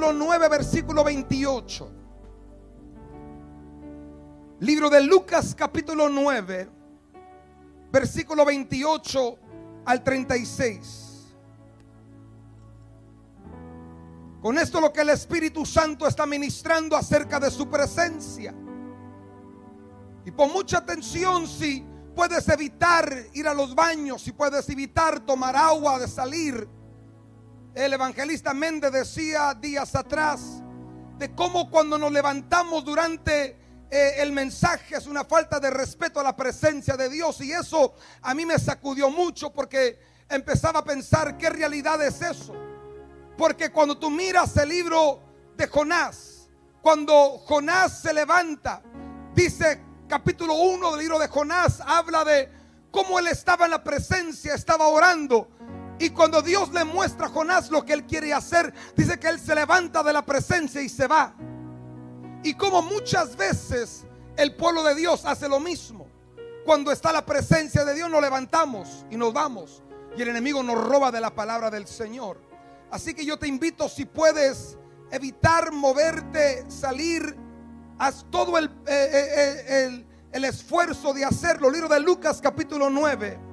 capítulo 9, versículo 28. Libro de Lucas capítulo 9, versículo 28 al 36. Con esto lo que el Espíritu Santo está ministrando acerca de su presencia. Y pon mucha atención si puedes evitar ir a los baños, si puedes evitar tomar agua de salir. El evangelista Méndez decía días atrás de cómo cuando nos levantamos durante eh, el mensaje es una falta de respeto a la presencia de Dios. Y eso a mí me sacudió mucho porque empezaba a pensar qué realidad es eso. Porque cuando tú miras el libro de Jonás, cuando Jonás se levanta, dice capítulo 1 del libro de Jonás, habla de cómo él estaba en la presencia, estaba orando. Y cuando Dios le muestra a Jonás lo que él quiere hacer, dice que él se levanta de la presencia y se va. Y como muchas veces el pueblo de Dios hace lo mismo. Cuando está la presencia de Dios nos levantamos y nos vamos. Y el enemigo nos roba de la palabra del Señor. Así que yo te invito, si puedes evitar moverte, salir, haz todo el, eh, eh, eh, el, esfuerzo de hacerlo. Libro de Lucas capítulo 9.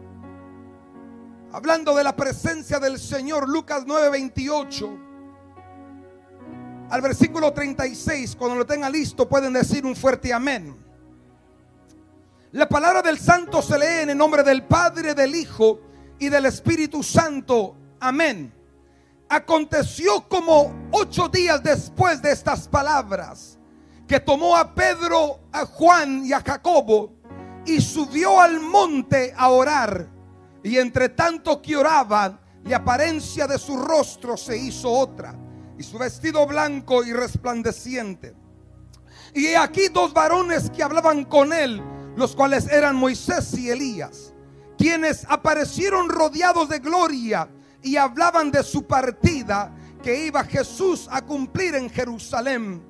Hablando de la presencia del Señor, Lucas 9, 28. Al versículo 36, cuando lo tenga listo, pueden decir un fuerte amén. La palabra del Santo se lee en el nombre del Padre, del Hijo y del Espíritu Santo. Amén. Aconteció como ocho días después de estas palabras que tomó a Pedro, a Juan y a Jacobo y subió al monte a orar. Y entre tanto que oraba, la apariencia de su rostro se hizo otra y su vestido blanco y resplandeciente. Y aquí dos varones que hablaban con él, los cuales eran Moisés y Elías, quienes aparecieron rodeados de gloria y hablaban de su partida que iba Jesús a cumplir en Jerusalén.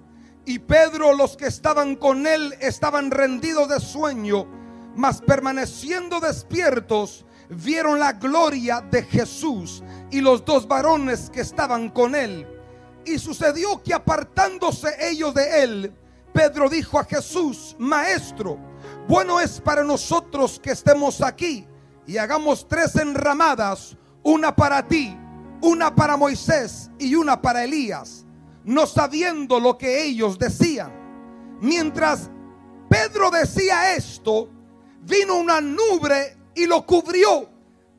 Y Pedro, los que estaban con él, estaban rendidos de sueño, mas permaneciendo despiertos, vieron la gloria de Jesús y los dos varones que estaban con él. Y sucedió que apartándose ellos de él, Pedro dijo a Jesús, Maestro, bueno es para nosotros que estemos aquí y hagamos tres enramadas una para ti, una para Moisés y una para Elías, no sabiendo lo que ellos decían. Mientras Pedro decía esto, vino una nube y lo cubrió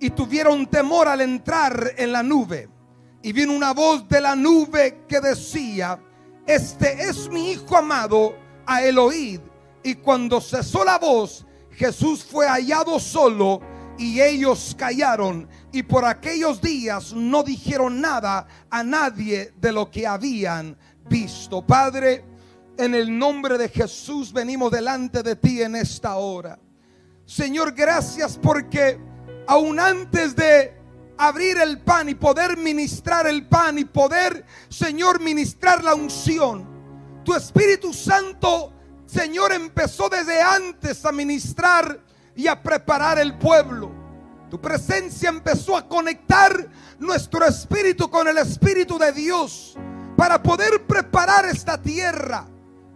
y tuvieron temor al entrar en la nube. Y vino una voz de la nube que decía, este es mi hijo amado, a Eloíd. Y cuando cesó la voz, Jesús fue hallado solo y ellos callaron y por aquellos días no dijeron nada a nadie de lo que habían visto. Padre, en el nombre de Jesús venimos delante de ti en esta hora. Señor, gracias porque aún antes de abrir el pan y poder ministrar el pan y poder, Señor, ministrar la unción, tu Espíritu Santo, Señor, empezó desde antes a ministrar y a preparar el pueblo. Tu presencia empezó a conectar nuestro espíritu con el Espíritu de Dios para poder preparar esta tierra.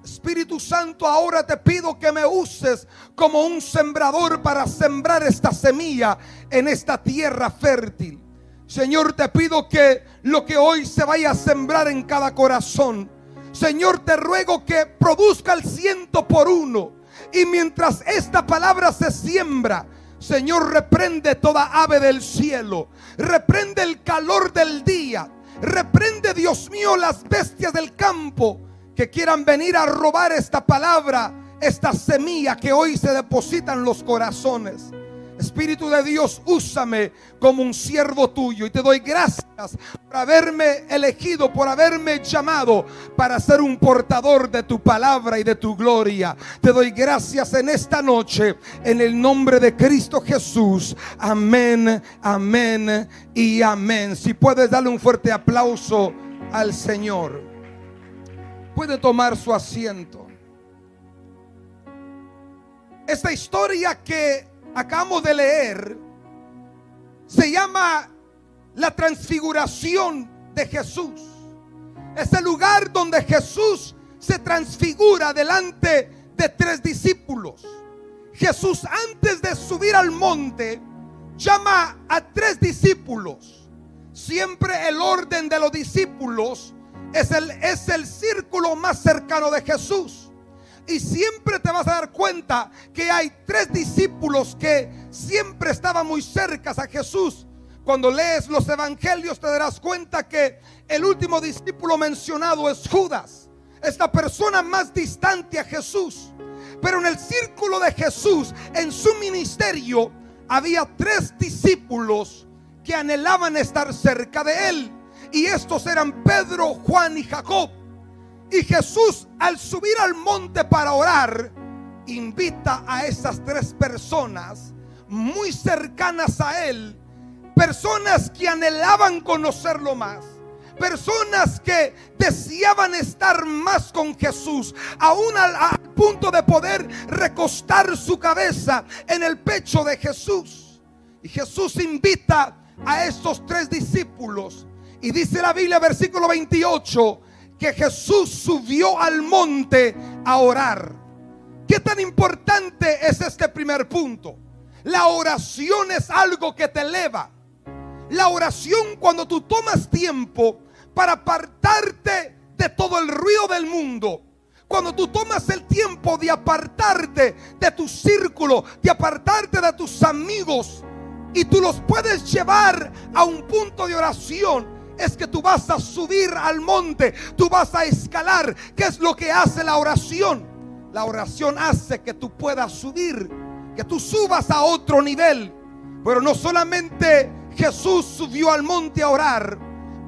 Espíritu Santo, ahora te pido que me uses como un sembrador para sembrar esta semilla en esta tierra fértil. Señor, te pido que lo que hoy se vaya a sembrar en cada corazón, Señor, te ruego que produzca el ciento por uno. Y mientras esta palabra se siembra, Señor, reprende toda ave del cielo. Reprende el calor del día. Reprende, Dios mío, las bestias del campo que quieran venir a robar esta palabra, esta semilla que hoy se deposita en los corazones. Espíritu de Dios, úsame como un siervo tuyo y te doy gracias por haberme elegido, por haberme llamado para ser un portador de tu palabra y de tu gloria. Te doy gracias en esta noche en el nombre de Cristo Jesús. Amén, amén y amén. Si puedes darle un fuerte aplauso al Señor. Puede tomar su asiento. Esta historia que acabamos de leer se llama la transfiguración de Jesús. Es el lugar donde Jesús se transfigura delante de tres discípulos. Jesús antes de subir al monte llama a tres discípulos. Siempre el orden de los discípulos es el, es el círculo más cercano de Jesús. Y siempre te vas a dar cuenta que hay tres discípulos que siempre estaban muy cercas a Jesús. Cuando lees los evangelios te darás cuenta que el último discípulo mencionado es Judas. Es la persona más distante a Jesús. Pero en el círculo de Jesús, en su ministerio, había tres discípulos que anhelaban estar cerca de él. Y estos eran Pedro, Juan y Jacob. Y Jesús al subir al monte para orar, invita a esas tres personas muy cercanas a él, personas que anhelaban conocerlo más, personas que deseaban estar más con Jesús, aún al, al, punto de poder recostar su cabeza en el pecho de Jesús. Y Jesús invita a estos tres discípulos. Y dice la Biblia, versículo 28, que Jesús subió al monte a orar. ¿Qué tan importante es este primer punto? La oración es algo que te eleva. La oración cuando tú tomas tiempo para apartarte de todo el ruido del mundo. Cuando tú tomas el tiempo de apartarte de tu círculo, de apartarte de tus amigos y tú los puedes llevar a un punto de oración es que tú vas a subir al monte, tú vas a escalar. ¿Qué es lo que hace la oración? La oración hace que tú puedas subir, que tú subas a otro nivel. Pero no solamente Jesús subió al monte a orar,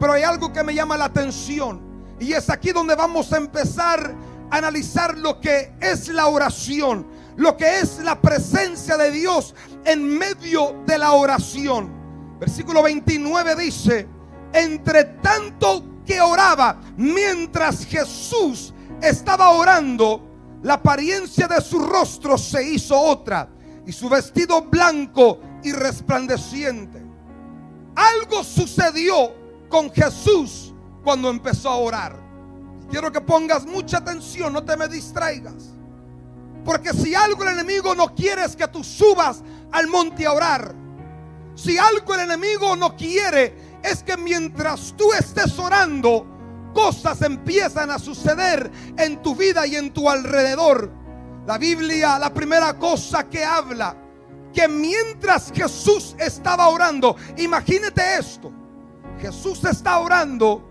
pero hay algo que me llama la atención. Y es aquí donde vamos a empezar a analizar lo que es la oración, lo que es la presencia de Dios en medio de la oración. Versículo 29 dice, entre tanto que oraba, mientras Jesús estaba orando, la apariencia de su rostro se hizo otra y su vestido blanco y resplandeciente. Algo sucedió con Jesús cuando empezó a orar. Quiero que pongas mucha atención, no te me distraigas. Porque si algo el enemigo no quiere es que tú subas al monte a orar. Si algo el enemigo no quiere es que mientras tú estés orando, cosas empiezan a suceder en tu vida y en tu alrededor. La Biblia, la primera cosa que habla, que mientras Jesús estaba orando, imagínate esto, Jesús está orando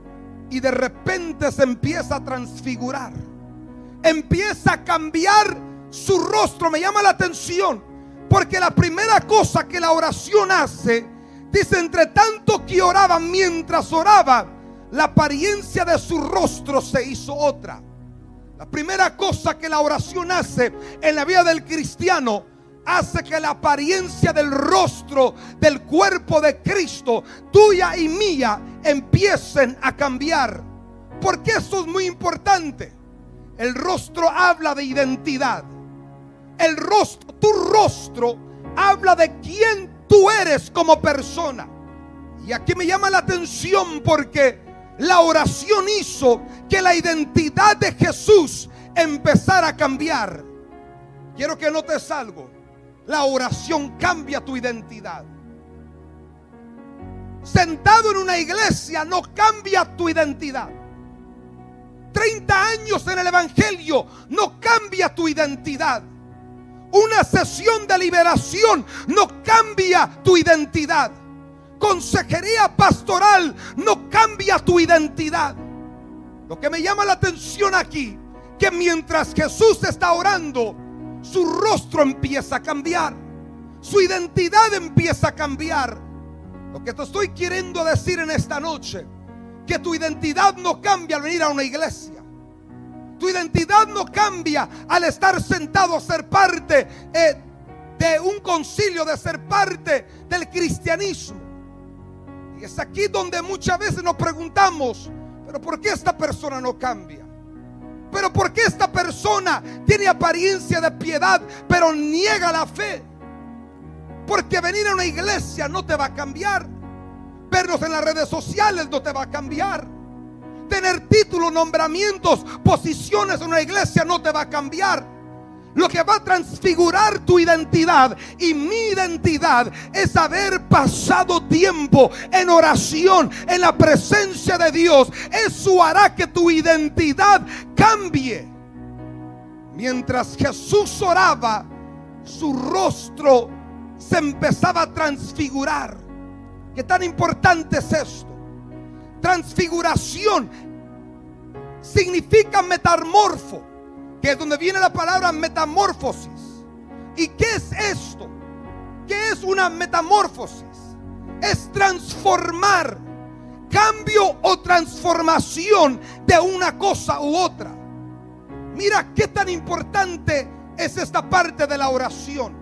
y de repente se empieza a transfigurar, empieza a cambiar su rostro, me llama la atención, porque la primera cosa que la oración hace Dice, entre tanto que oraba, mientras oraba, la apariencia de su rostro se hizo otra. La primera cosa que la oración hace en la vida del cristiano hace que la apariencia del rostro del cuerpo de Cristo, tuya y mía, empiecen a cambiar. Porque eso es muy importante. El rostro habla de identidad. El rostro, tu rostro, habla de quién tú eres como persona. Y aquí me llama la atención porque la oración hizo que la identidad de Jesús empezara a cambiar. Quiero que notes algo. La oración cambia tu identidad. Sentado en una iglesia no cambia tu identidad. 30 años en el Evangelio no cambia tu identidad. Una sesión de liberación no cambia tu identidad. Consejería pastoral no cambia tu identidad. Lo que me llama la atención aquí, que mientras Jesús está orando, su rostro empieza a cambiar. Su identidad empieza a cambiar. Lo que te estoy queriendo decir en esta noche, que tu identidad no cambia al venir a una iglesia. Tu identidad no cambia al estar sentado a ser parte eh, de un concilio, de ser parte del cristianismo. Y es aquí donde muchas veces nos preguntamos, pero ¿por qué esta persona no cambia? Pero ¿por qué esta persona tiene apariencia de piedad, pero niega la fe? Porque venir a una iglesia no te va a cambiar. Vernos en las redes sociales no te va a cambiar. Tener títulos, nombramientos, posiciones en una iglesia no te va a cambiar. Lo que va a transfigurar tu identidad y mi identidad es haber pasado tiempo en oración, en la presencia de Dios. Eso hará que tu identidad cambie. Mientras Jesús oraba, su rostro se empezaba a transfigurar. ¿Qué tan importante es esto? Transfiguración significa metamorfo que es donde viene la palabra metamorfosis. ¿Y qué es esto? ¿Qué es una metamorfosis? Es transformar, cambio o transformación de una cosa u otra. Mira qué tan importante es esta parte de la oración.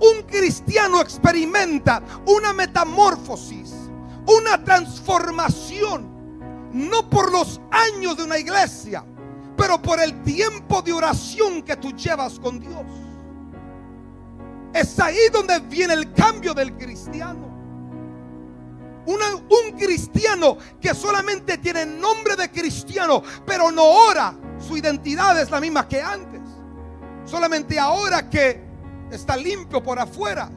Un cristiano experimenta una metamorfosis, una transformación, no por los años de una iglesia, pero por el tiempo de oración que tú llevas con Dios. Es ahí donde viene el cambio del cristiano. un cristiano que solamente tiene nombre de cristiano, pero no ora, su identidad es la misma que antes. Solamente ahora que está limpio por afuera.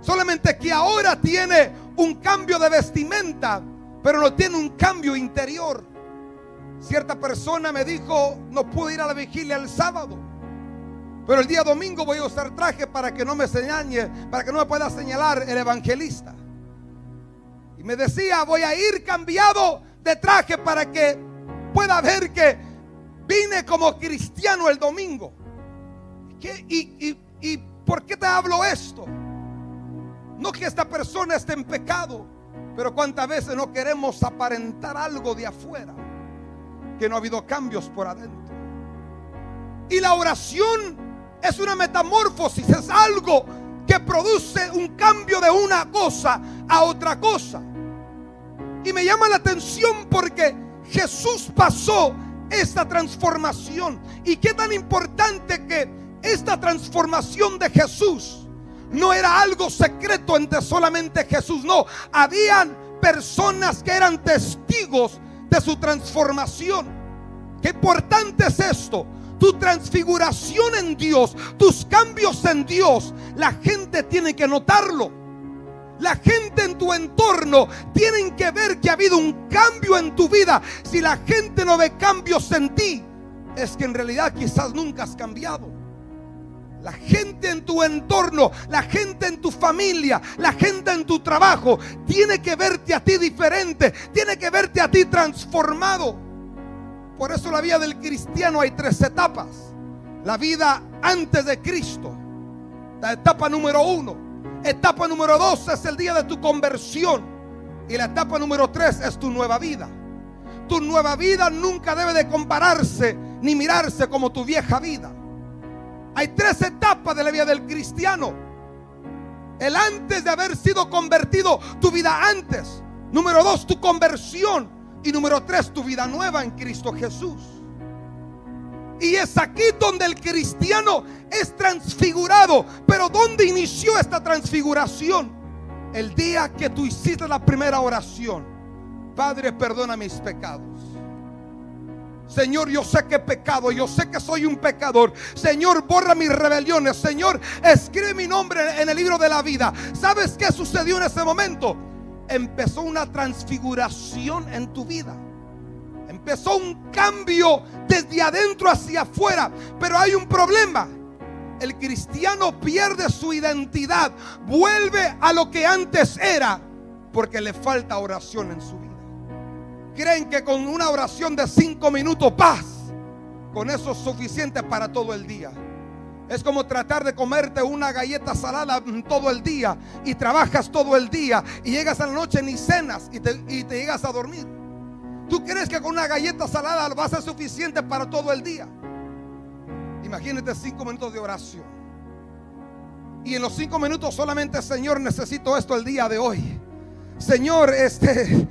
Solamente que ahora tiene un cambio de vestimenta, pero no tiene un cambio interior. Cierta persona me dijo, no pude ir a la vigilia el sábado. Pero el día domingo voy a usar traje para que no me señale, para que no me pueda señalar el evangelista. Y me decía, voy a ir cambiado de traje para que pueda ver que vine como cristiano el domingo. y, ¿Y por qué te hablo esto? No que esta persona esté en pecado, pero cuántas veces no queremos aparentar algo de afuera que no ha habido cambios por adentro. Y la oración es una metamorfosis, es algo que produce un cambio de una cosa a otra cosa. Y me llama la atención porque Jesús pasó esta transformación. Y qué tan importante que esta transformación de Jesús no era algo secreto entre solamente Jesús, no, habían personas que eran testigos de su transformación. Qué importante es esto. Tu transfiguración en Dios, tus cambios en Dios, la gente tiene que notarlo. La gente en tu entorno tienen que ver que ha habido un cambio en tu vida. Si la gente no ve cambios en ti, es que en realidad quizás nunca has cambiado. La gente en tu entorno, la gente en tu familia, la gente en tu trabajo, tiene que verte a ti diferente, tiene que verte a ti transformado. Por eso la vida del cristiano hay tres etapas. La vida antes de Cristo, la etapa número uno. Etapa número dos es el día de tu conversión. Y la etapa número tres es tu nueva vida. Tu nueva vida nunca debe de compararse ni mirarse como tu vieja vida. Hay tres etapas de la vida del cristiano. El antes de haber sido convertido, tu vida antes. Número dos, tu conversión. Y número tres, tu vida nueva en Cristo Jesús. Y es aquí donde el cristiano es transfigurado. Pero ¿dónde inició esta transfiguración? El día que tú hiciste la primera oración. Padre, perdona mis pecados. Señor, yo sé que he pecado, yo sé que soy un pecador. Señor, borra mis rebeliones. Señor, escribe mi nombre en el libro de la vida. ¿Sabes qué sucedió en ese momento? Empezó una transfiguración en tu vida. Empezó un cambio desde adentro hacia afuera. Pero hay un problema. El cristiano pierde su identidad, vuelve a lo que antes era, porque le falta oración en su vida creen que con una oración de cinco minutos, paz, con eso es suficiente para todo el día. Es como tratar de comerte una galleta salada todo el día y trabajas todo el día y llegas a la noche ni cenas y te, y te llegas a dormir. ¿Tú crees que con una galleta salada va a ser suficiente para todo el día? Imagínate cinco minutos de oración. Y en los cinco minutos solamente, Señor, necesito esto el día de hoy. Señor, este,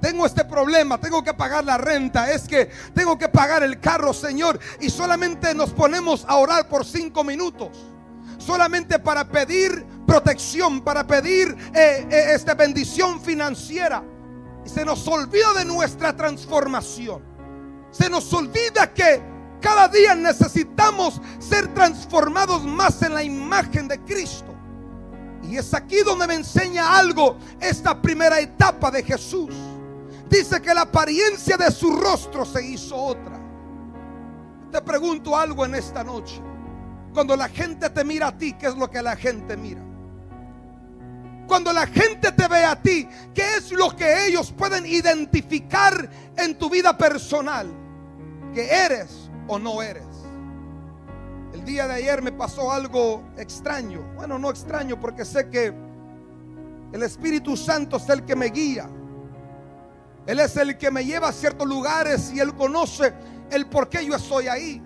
tengo este problema, tengo que pagar la renta, es que tengo que pagar el carro, Señor, y solamente nos ponemos a orar por cinco minutos, solamente para pedir protección, para pedir eh, eh, esta bendición financiera. Y se nos olvida de nuestra transformación. Se nos olvida que cada día necesitamos ser transformados más en la imagen de Cristo. Y es aquí donde me enseña algo esta primera etapa de Jesús. Dice que la apariencia de su rostro se hizo otra. Te pregunto algo en esta noche. Cuando la gente te mira a ti, ¿qué es lo que la gente mira? Cuando la gente te ve a ti, ¿qué es lo que ellos pueden identificar en tu vida personal? Que eres o no eres. El día de ayer me pasó algo extraño. Bueno, no extraño porque sé que el Espíritu Santo es el que me guía. Él es el que me lleva a ciertos lugares y Él conoce el por qué yo estoy ahí.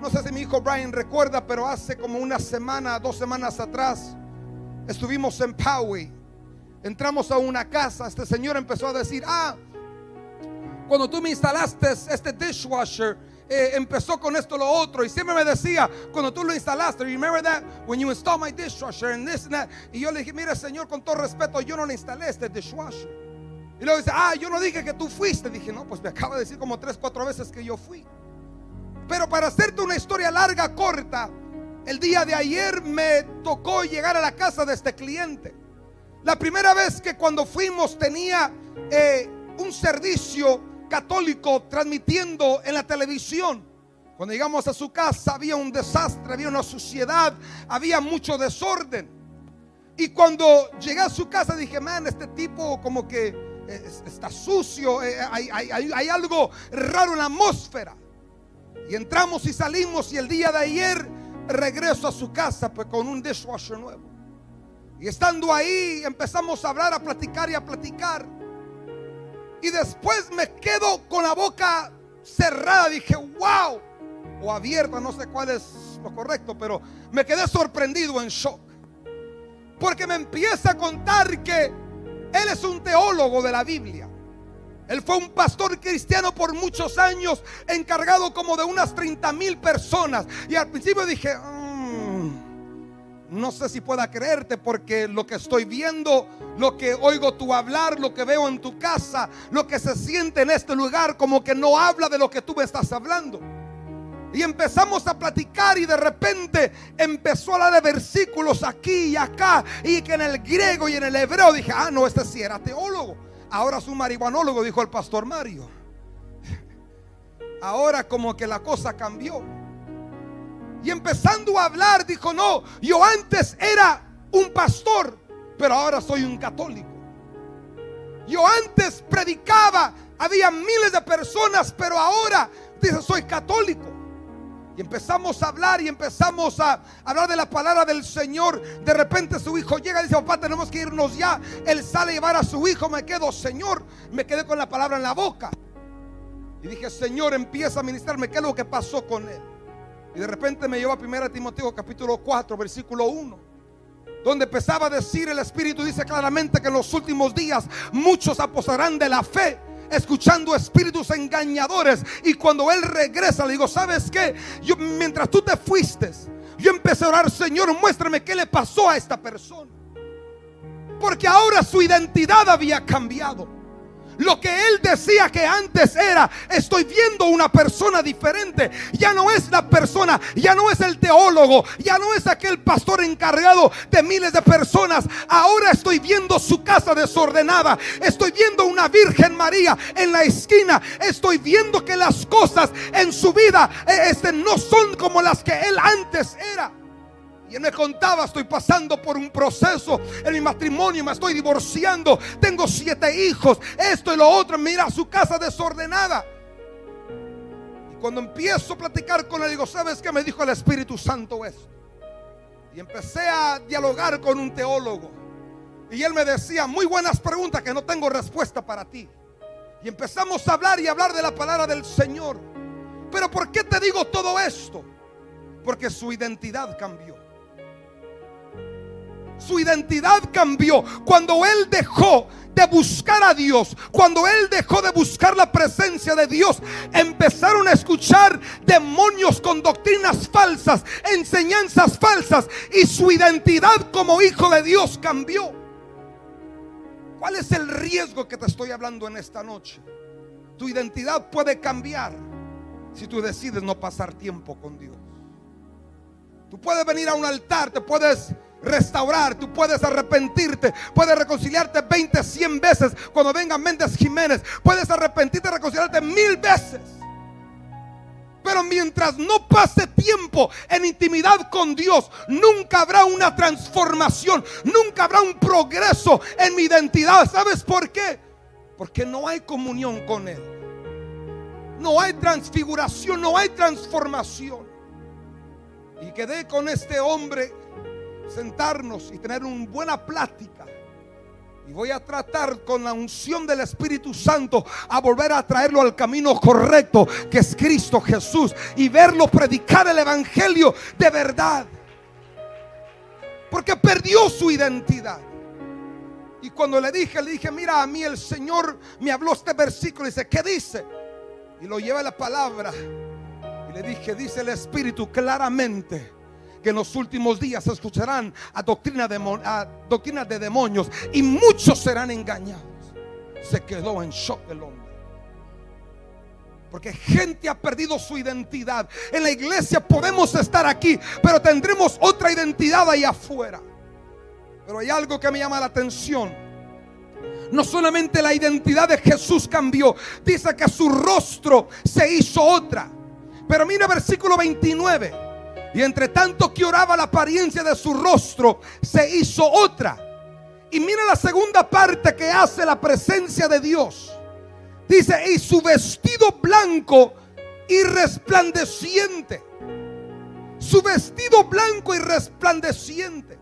No sé si mi hijo Brian recuerda, pero hace como una semana, dos semanas atrás, estuvimos en Poway. Entramos a una casa. Este señor empezó a decir, ah, cuando tú me instalaste este dishwasher, eh, empezó con esto lo otro. Y siempre me decía cuando tú lo instalaste remember that when you install my dishwasher and this and that. Y yo le dije mira señor con todo respeto yo no le instalé este dishwasher. Y luego dice ah yo no dije que tú fuiste. Dije no pues me acaba de decir como tres cuatro veces que yo fui. Pero para hacerte una historia larga corta el día de ayer me tocó llegar a la casa de este cliente. La primera vez que cuando fuimos tenía eh, un servicio católico transmitiendo en la televisión. Cuando llegamos a su casa había un desastre, había una suciedad, había mucho desorden. Y cuando llegué a su casa dije, man, este tipo como que eh, está sucio, eh, hay, algo raro en la atmósfera. Y entramos y salimos y el día de ayer regreso a su casa pues, con un dishwasher nuevo. Y estando ahí empezamos a hablar, a platicar y a platicar y después me quedo con la boca cerrada. Dije, wow, o abierta, no sé cuál es lo correcto, pero me quedé sorprendido en shock. Porque me empieza a contar que él es un teólogo de la Biblia. Él fue un pastor cristiano por muchos años, encargado como de unas 30 mil personas. Y al principio dije, no sé si pueda creerte porque lo que estoy viendo, lo que oigo tú hablar, lo que veo en tu casa, lo que se siente en este lugar, como que no habla de lo que tú me estás hablando. Y empezamos a platicar y de repente empezó a hablar de versículos aquí y acá. Y que en el griego y en el hebreo dije, ah, no, este sí era teólogo. Ahora es un marihuanólogo, dijo el pastor Mario. Ahora como que la cosa cambió. Y empezando a hablar, dijo, no, yo antes era un pastor, pero ahora soy un católico. Yo antes predicaba, había miles de personas, pero ahora dice, soy católico. Y empezamos a hablar y empezamos a hablar de la palabra del Señor. De repente su hijo llega y dice, papá, tenemos que irnos ya. Él sale a llevar a su hijo. Me quedo, Señor, me quedé con la palabra en la boca. Y dije, Señor, empieza a ministrarme. ¿Qué es lo que pasó con él? Y de repente me llevó a 1 Timoteo capítulo 4, versículo 1. Donde empezaba a decir el Espíritu, dice claramente que en los últimos días muchos aposarán de la fe escuchando espíritus engañadores. Y cuando Él regresa, le digo, ¿sabes qué? Mientras tú te fuiste, yo empecé a orar, Señor, muéstrame qué le pasó a esta persona. Porque ahora su identidad había cambiado. Lo que él decía que antes era, estoy viendo una persona diferente. Ya no es la persona, ya no es el teólogo, ya no es aquel pastor encargado de miles de personas. Ahora estoy viendo su casa desordenada. Estoy viendo una Virgen María en la esquina. Estoy viendo que las cosas en su vida eh, este, no son como las que él antes era. Y él me contaba, estoy pasando por un proceso en mi matrimonio, me estoy divorciando, tengo siete hijos, esto y lo otro, mira su casa desordenada. Y cuando empiezo a platicar con él, digo, ¿sabes qué me dijo el Espíritu Santo esto? Y empecé a dialogar con un teólogo. Y él me decía, muy buenas preguntas que no tengo respuesta para ti. Y empezamos a hablar y hablar de la palabra del Señor. Pero ¿por qué te digo todo esto? Porque su identidad cambió. Su identidad cambió cuando él dejó de buscar a Dios, cuando él dejó de buscar la presencia de Dios, empezaron a escuchar demonios con doctrinas falsas, enseñanzas falsas y su identidad como hijo de Dios cambió. ¿Cuál es el riesgo que te estoy hablando en esta noche? Tu identidad puede cambiar si tú decides no pasar tiempo con Dios. Tú puedes venir a un altar, te puedes restaurar, tú puedes arrepentirte, puedes reconciliarte 20, 100 veces cuando venga Méndez Jiménez, puedes arrepentirte, reconciliarte mil veces. Pero mientras no pase tiempo en intimidad con Dios, nunca habrá una transformación, nunca habrá un progreso en mi identidad. ¿Sabes por qué? Porque no hay comunión con Él. No hay transfiguración, no hay transformación. Y quedé con este hombre sentarnos y tener una buena plática. Y voy a tratar con la unción del Espíritu Santo a volver a traerlo al camino correcto, que es Cristo Jesús, y verlo predicar el Evangelio de verdad. Porque perdió su identidad. Y cuando le dije, le dije, mira, a mí el Señor me habló este versículo. Y dice, ¿qué dice? Y lo lleva la palabra. Y le dije, dice el Espíritu claramente que en los últimos días escucharán a doctrina de, a doctrina de demonios y muchos serán engañados. Se quedó en shock el hombre. Porque gente ha perdido su identidad. En la iglesia podemos estar aquí, pero tendremos otra identidad ahí afuera. Pero hay algo que me llama la atención. No solamente la identidad de Jesús cambió, dice que su rostro se hizo otra. Pero mira versículo 29. Y entre tanto que oraba la apariencia de su rostro, se hizo otra. Y mira la segunda parte que hace la presencia de Dios. Dice, y su vestido blanco y resplandeciente. Su vestido blanco y resplandeciente.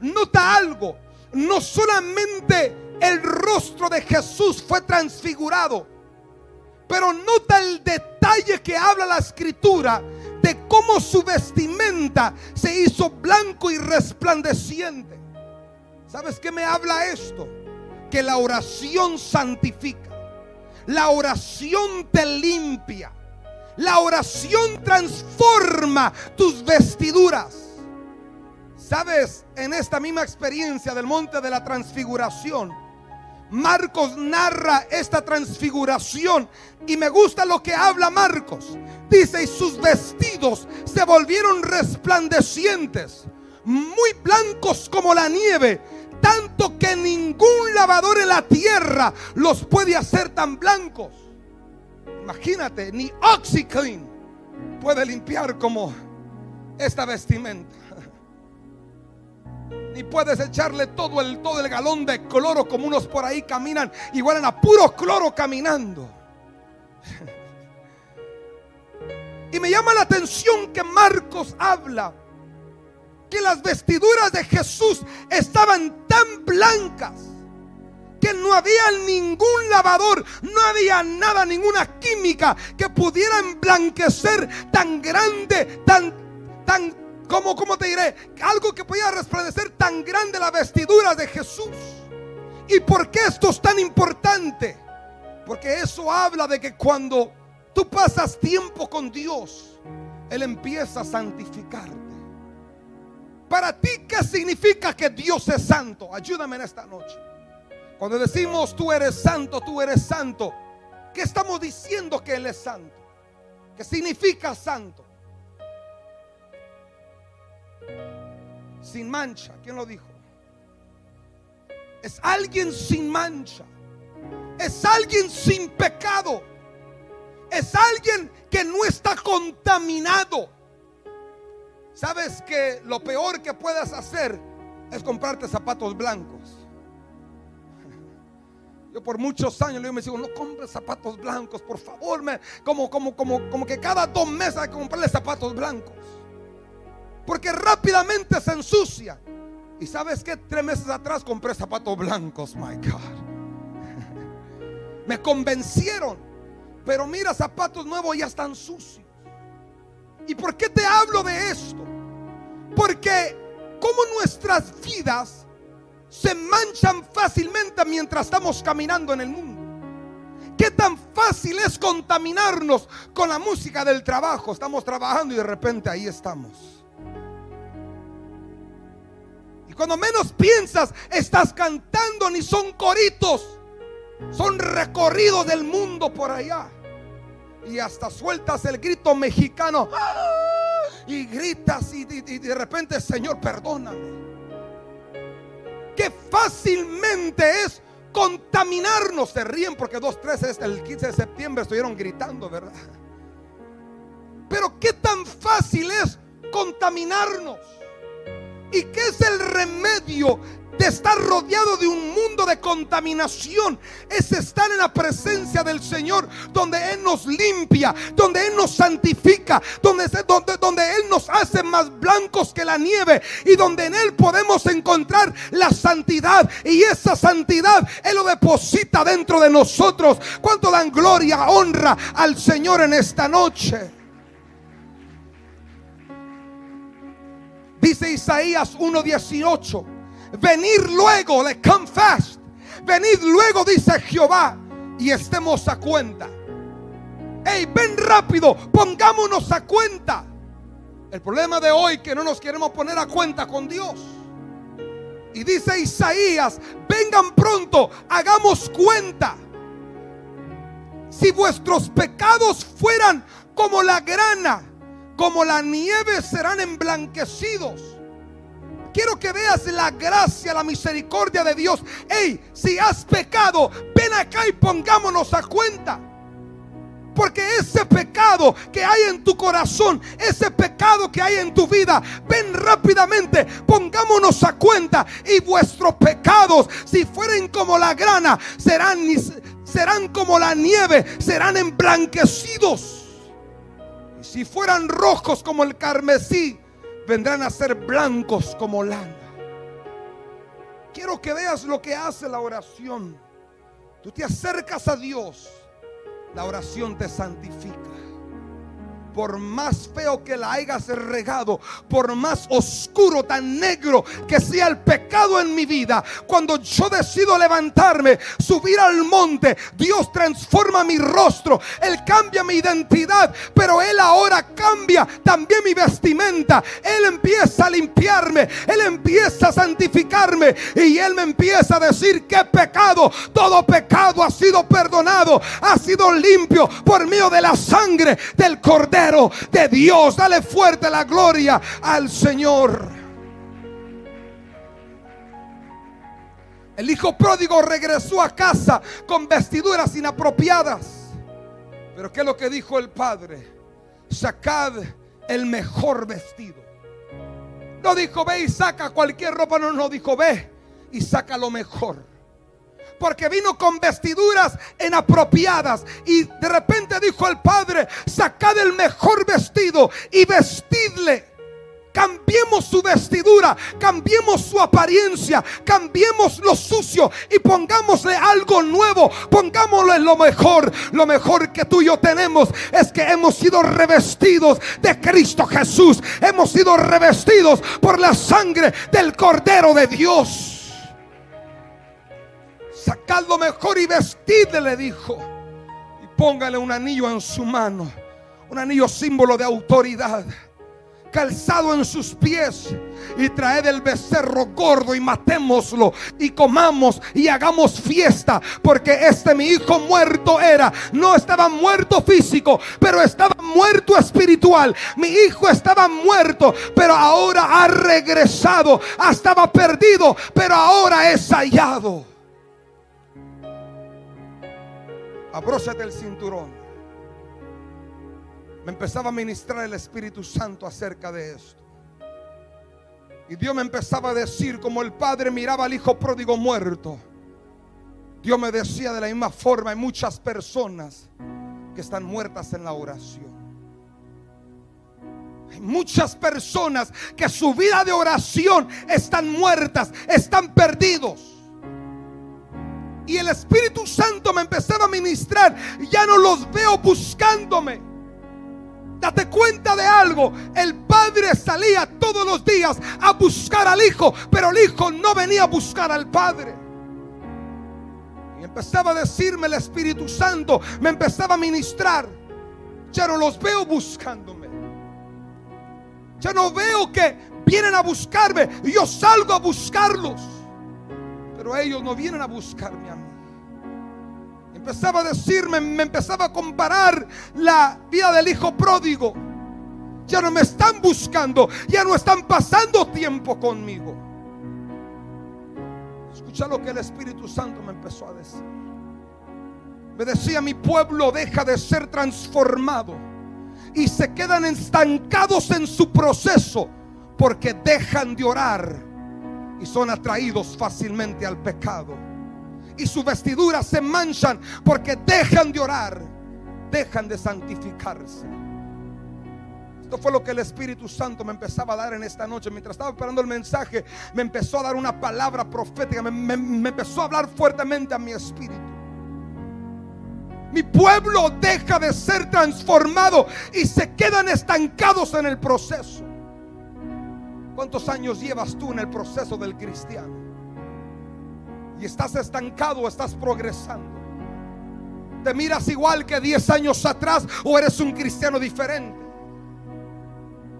Nota algo, no solamente el rostro de Jesús fue transfigurado, pero nota el detalle que habla la escritura de cómo su vestimenta se hizo blanco y resplandeciente. ¿Sabes qué me habla esto? Que la oración santifica. La oración te limpia. La oración transforma tus vestiduras. ¿Sabes? En esta misma experiencia del monte de la transfiguración, Marcos narra esta transfiguración y me gusta lo que habla Marcos. Dice, y sus vestidos se volvieron resplandecientes, muy blancos como la nieve, tanto que ningún lavador en la tierra los puede hacer tan blancos. Imagínate, ni OxyClean puede limpiar como esta vestimenta ni puedes echarle todo el, todo el galón de cloro como unos por ahí caminan y a puro cloro caminando. Y me llama la atención que Marcos habla que las vestiduras de Jesús estaban tan blancas que no había ningún lavador, no había nada, ninguna química que pudiera emblanquecer tan grande, tan, tan ¿Cómo, ¿Cómo te diré? Algo que podía resplandecer tan grande la vestidura de Jesús. ¿Y por qué esto es tan importante? Porque eso habla de que cuando tú pasas tiempo con Dios, Él empieza a santificarte. Para ti, ¿qué significa que Dios es santo? Ayúdame en esta noche. Cuando decimos tú eres santo, tú eres santo, ¿qué estamos diciendo que Él es santo? ¿Qué significa santo? Sin mancha. ¿Quién lo dijo? Es alguien sin mancha. Es alguien sin pecado. Es alguien que no está contaminado. ¿Sabes que lo peor que puedas hacer es comprarte zapatos blancos? Yo por muchos años le digo, no compres zapatos blancos, por favor. Me, como, como, como, como que cada dos meses hay que comprarle zapatos blancos. Porque rápidamente se ensucia. Y sabes que tres meses atrás compré zapatos blancos, my God. Me convencieron. Pero mira, zapatos nuevos ya están sucios. ¿Y por qué te hablo de esto? Porque como nuestras vidas se manchan fácilmente mientras estamos caminando en el mundo. ¿Qué tan fácil es contaminarnos con la música del trabajo? Estamos trabajando y de repente ahí estamos Cuando menos piensas, estás cantando, ni son coritos. Son recorridos del mundo por allá. Y hasta sueltas el grito mexicano. Y gritas y, de repente, Señor, perdóname. Que fácilmente es contaminarnos. Se ríen porque dos, tres, el 15 de septiembre estuvieron gritando, ¿verdad? Pero qué tan fácil es contaminarnos. ¿Y qué es el remedio de estar rodeado de un mundo de contaminación es estar en la presencia del Señor, donde Él nos limpia, donde Él nos santifica, donde, donde, donde Él nos hace más blancos que la nieve y donde en Él podemos encontrar la santidad y esa santidad Él lo deposita dentro de nosotros. ¿Cuánto dan gloria, honra al Señor en esta noche? Dice Isaías 1:18 Venir luego, le come fast. Venid luego, dice Jehová, y estemos a cuenta. Hey, ven rápido, pongámonos a cuenta. El problema de hoy que no nos queremos poner a cuenta con Dios. Y dice Isaías, vengan pronto, hagamos cuenta. Si vuestros pecados fueran como la grana, como la nieve serán emblanquecidos quiero que veas la gracia, la misericordia de Dios. Hey, si has pecado, ven acá y pongámonos a cuenta. Porque ese pecado que hay en tu corazón, ese pecado que hay en tu vida, ven rápidamente, pongámonos a cuenta. Y vuestros pecados, si fueren como la grana, serán, serán como la nieve, serán emblanquecidos. Si fueran rojos como el carmesí, vendrán a ser blancos como lana. Quiero que veas lo que hace la oración. Tú te acercas a Dios, la oración te santifica por más feo que la hayas regado, por más oscuro, tan negro que sea el pecado en mi vida, cuando yo decido levantarme, subir al monte, Dios transforma mi rostro, Él cambia mi identidad, pero Él ahora cambia también mi vestimenta. Él empieza a limpiarme, Él empieza a santificarme y Él me empieza a decir que pecado, todo pecado ha sido perdonado, ha sido limpio por medio de la sangre del Cordero de Dios. Dale fuerte la gloria al Señor. El hijo pródigo regresó a casa con vestiduras inapropiadas. Pero ¿qué es lo que dijo el padre? Sacad el mejor vestido. No dijo ve y saca cualquier ropa, no, no dijo ve y saca lo mejor porque vino con vestiduras inapropiadas. Y de repente dijo el padre, sacad el mejor vestido y vestidle. Cambiemos su vestidura, cambiemos su apariencia, cambiemos lo sucio y pongámosle algo nuevo, pongámosle lo mejor. Lo mejor que tú y yo tenemos es que hemos sido revestidos de Cristo Jesús, hemos sido revestidos por la sangre del Cordero de Dios. Sacad lo mejor y vestidle, le dijo. Y póngale un anillo en su mano. Un anillo símbolo de autoridad. Calzado en sus pies. Y traed el becerro gordo y matémoslo. Y comamos y hagamos fiesta. Porque este mi hijo muerto era. No estaba muerto físico, pero estaba muerto espiritual. Mi hijo estaba muerto, pero ahora ha regresado. Estaba perdido, pero ahora es hallado. Abróchate el cinturón. Me empezaba a ministrar el Espíritu Santo acerca de esto. Y Dios me empezaba a decir, como el padre miraba al hijo pródigo muerto, Dios me decía de la misma forma, hay muchas personas que están muertas en la oración. Hay muchas personas que su vida de oración están muertas, están perdidos. Y el Espíritu Santo me empezaba a ministrar. Ya no los veo buscándome. Date cuenta de algo. El padre salía todos los días a buscar al hijo, pero el hijo no venía a buscar al padre. Y empezaba a decirme el Espíritu Santo, me empezaba a ministrar. Ya no los veo buscándome. Ya no veo que vienen a buscarme yo salgo a buscarlos. Pero ellos no vienen a buscarme a mí. Empezaba a decirme, me empezaba a comparar la vida del hijo pródigo. Ya no me están buscando, ya no están pasando tiempo conmigo. Escucha lo que el Espíritu Santo me empezó a decir. Me decía, mi pueblo deja de ser transformado y se quedan estancados en su proceso porque dejan de orar y son atraídos fácilmente al pecado. Y sus vestiduras se manchan porque dejan de orar, dejan de santificarse. Esto fue lo que el Espíritu Santo me empezaba a dar en esta noche. Mientras estaba esperando el mensaje, me empezó a dar una palabra profética. Me, me empezó a hablar fuertemente a mi espíritu. Mi pueblo deja de ser transformado y se quedan estancados en el proceso. ¿Cuántos años llevas tú en el proceso del cristiano? Y estás estancado o estás progresando. ¿Te miras igual que 10 años atrás o eres un cristiano diferente?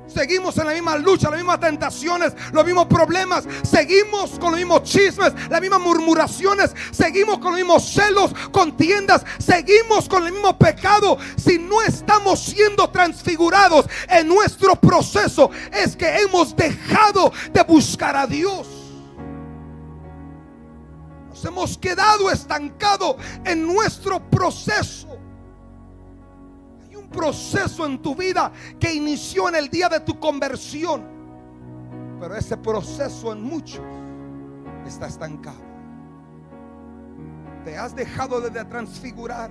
Seguimos en la misma lucha, las mismas tentaciones, los mismos problemas. Seguimos con los mismos chismes, las mismas murmuraciones. Seguimos con los mismos celos, contiendas. Seguimos con el mismo pecado. Si no estamos siendo transfigurados en nuestro proceso, es que hemos dejado de buscar a Dios. Nos hemos quedado estancados en nuestro proceso proceso en tu vida que inició en el día de tu conversión. Pero ese proceso en muchos está estancado. Te has dejado de transfigurar.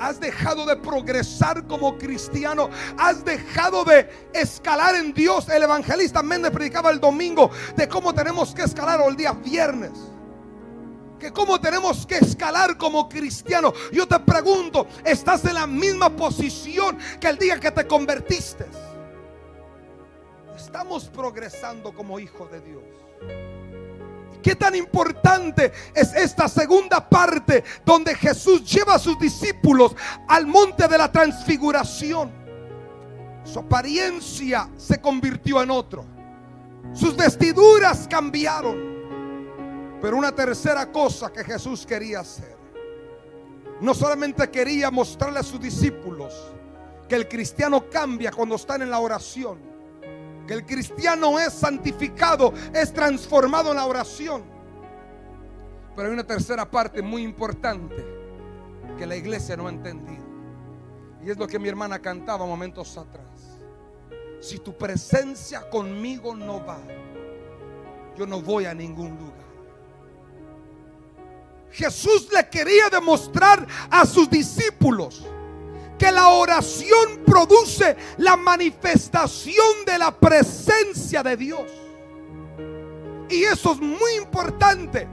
Has dejado de progresar como cristiano. Has dejado de escalar en Dios. El evangelista Méndez predicaba el domingo de cómo tenemos que escalar el día viernes cómo tenemos que escalar como cristiano. Yo te pregunto, ¿estás en la misma posición que el día que te convertiste? Estamos progresando como hijos de Dios. ¿Qué tan importante es esta segunda parte donde Jesús lleva a sus discípulos al monte de la transfiguración? Su apariencia se convirtió en otro. Sus vestiduras cambiaron. Pero una tercera cosa que Jesús quería hacer. No solamente quería mostrarle a sus discípulos que el cristiano cambia cuando están en la oración. Que el cristiano es santificado, es transformado en la oración. Pero hay una tercera parte muy importante que la iglesia no ha entendido. Y es lo que mi hermana cantaba momentos atrás. Si tu presencia conmigo no va, yo no voy a ningún lugar. Jesús le quería demostrar a sus discípulos que la oración produce la manifestación de la presencia de Dios. Y eso es muy importante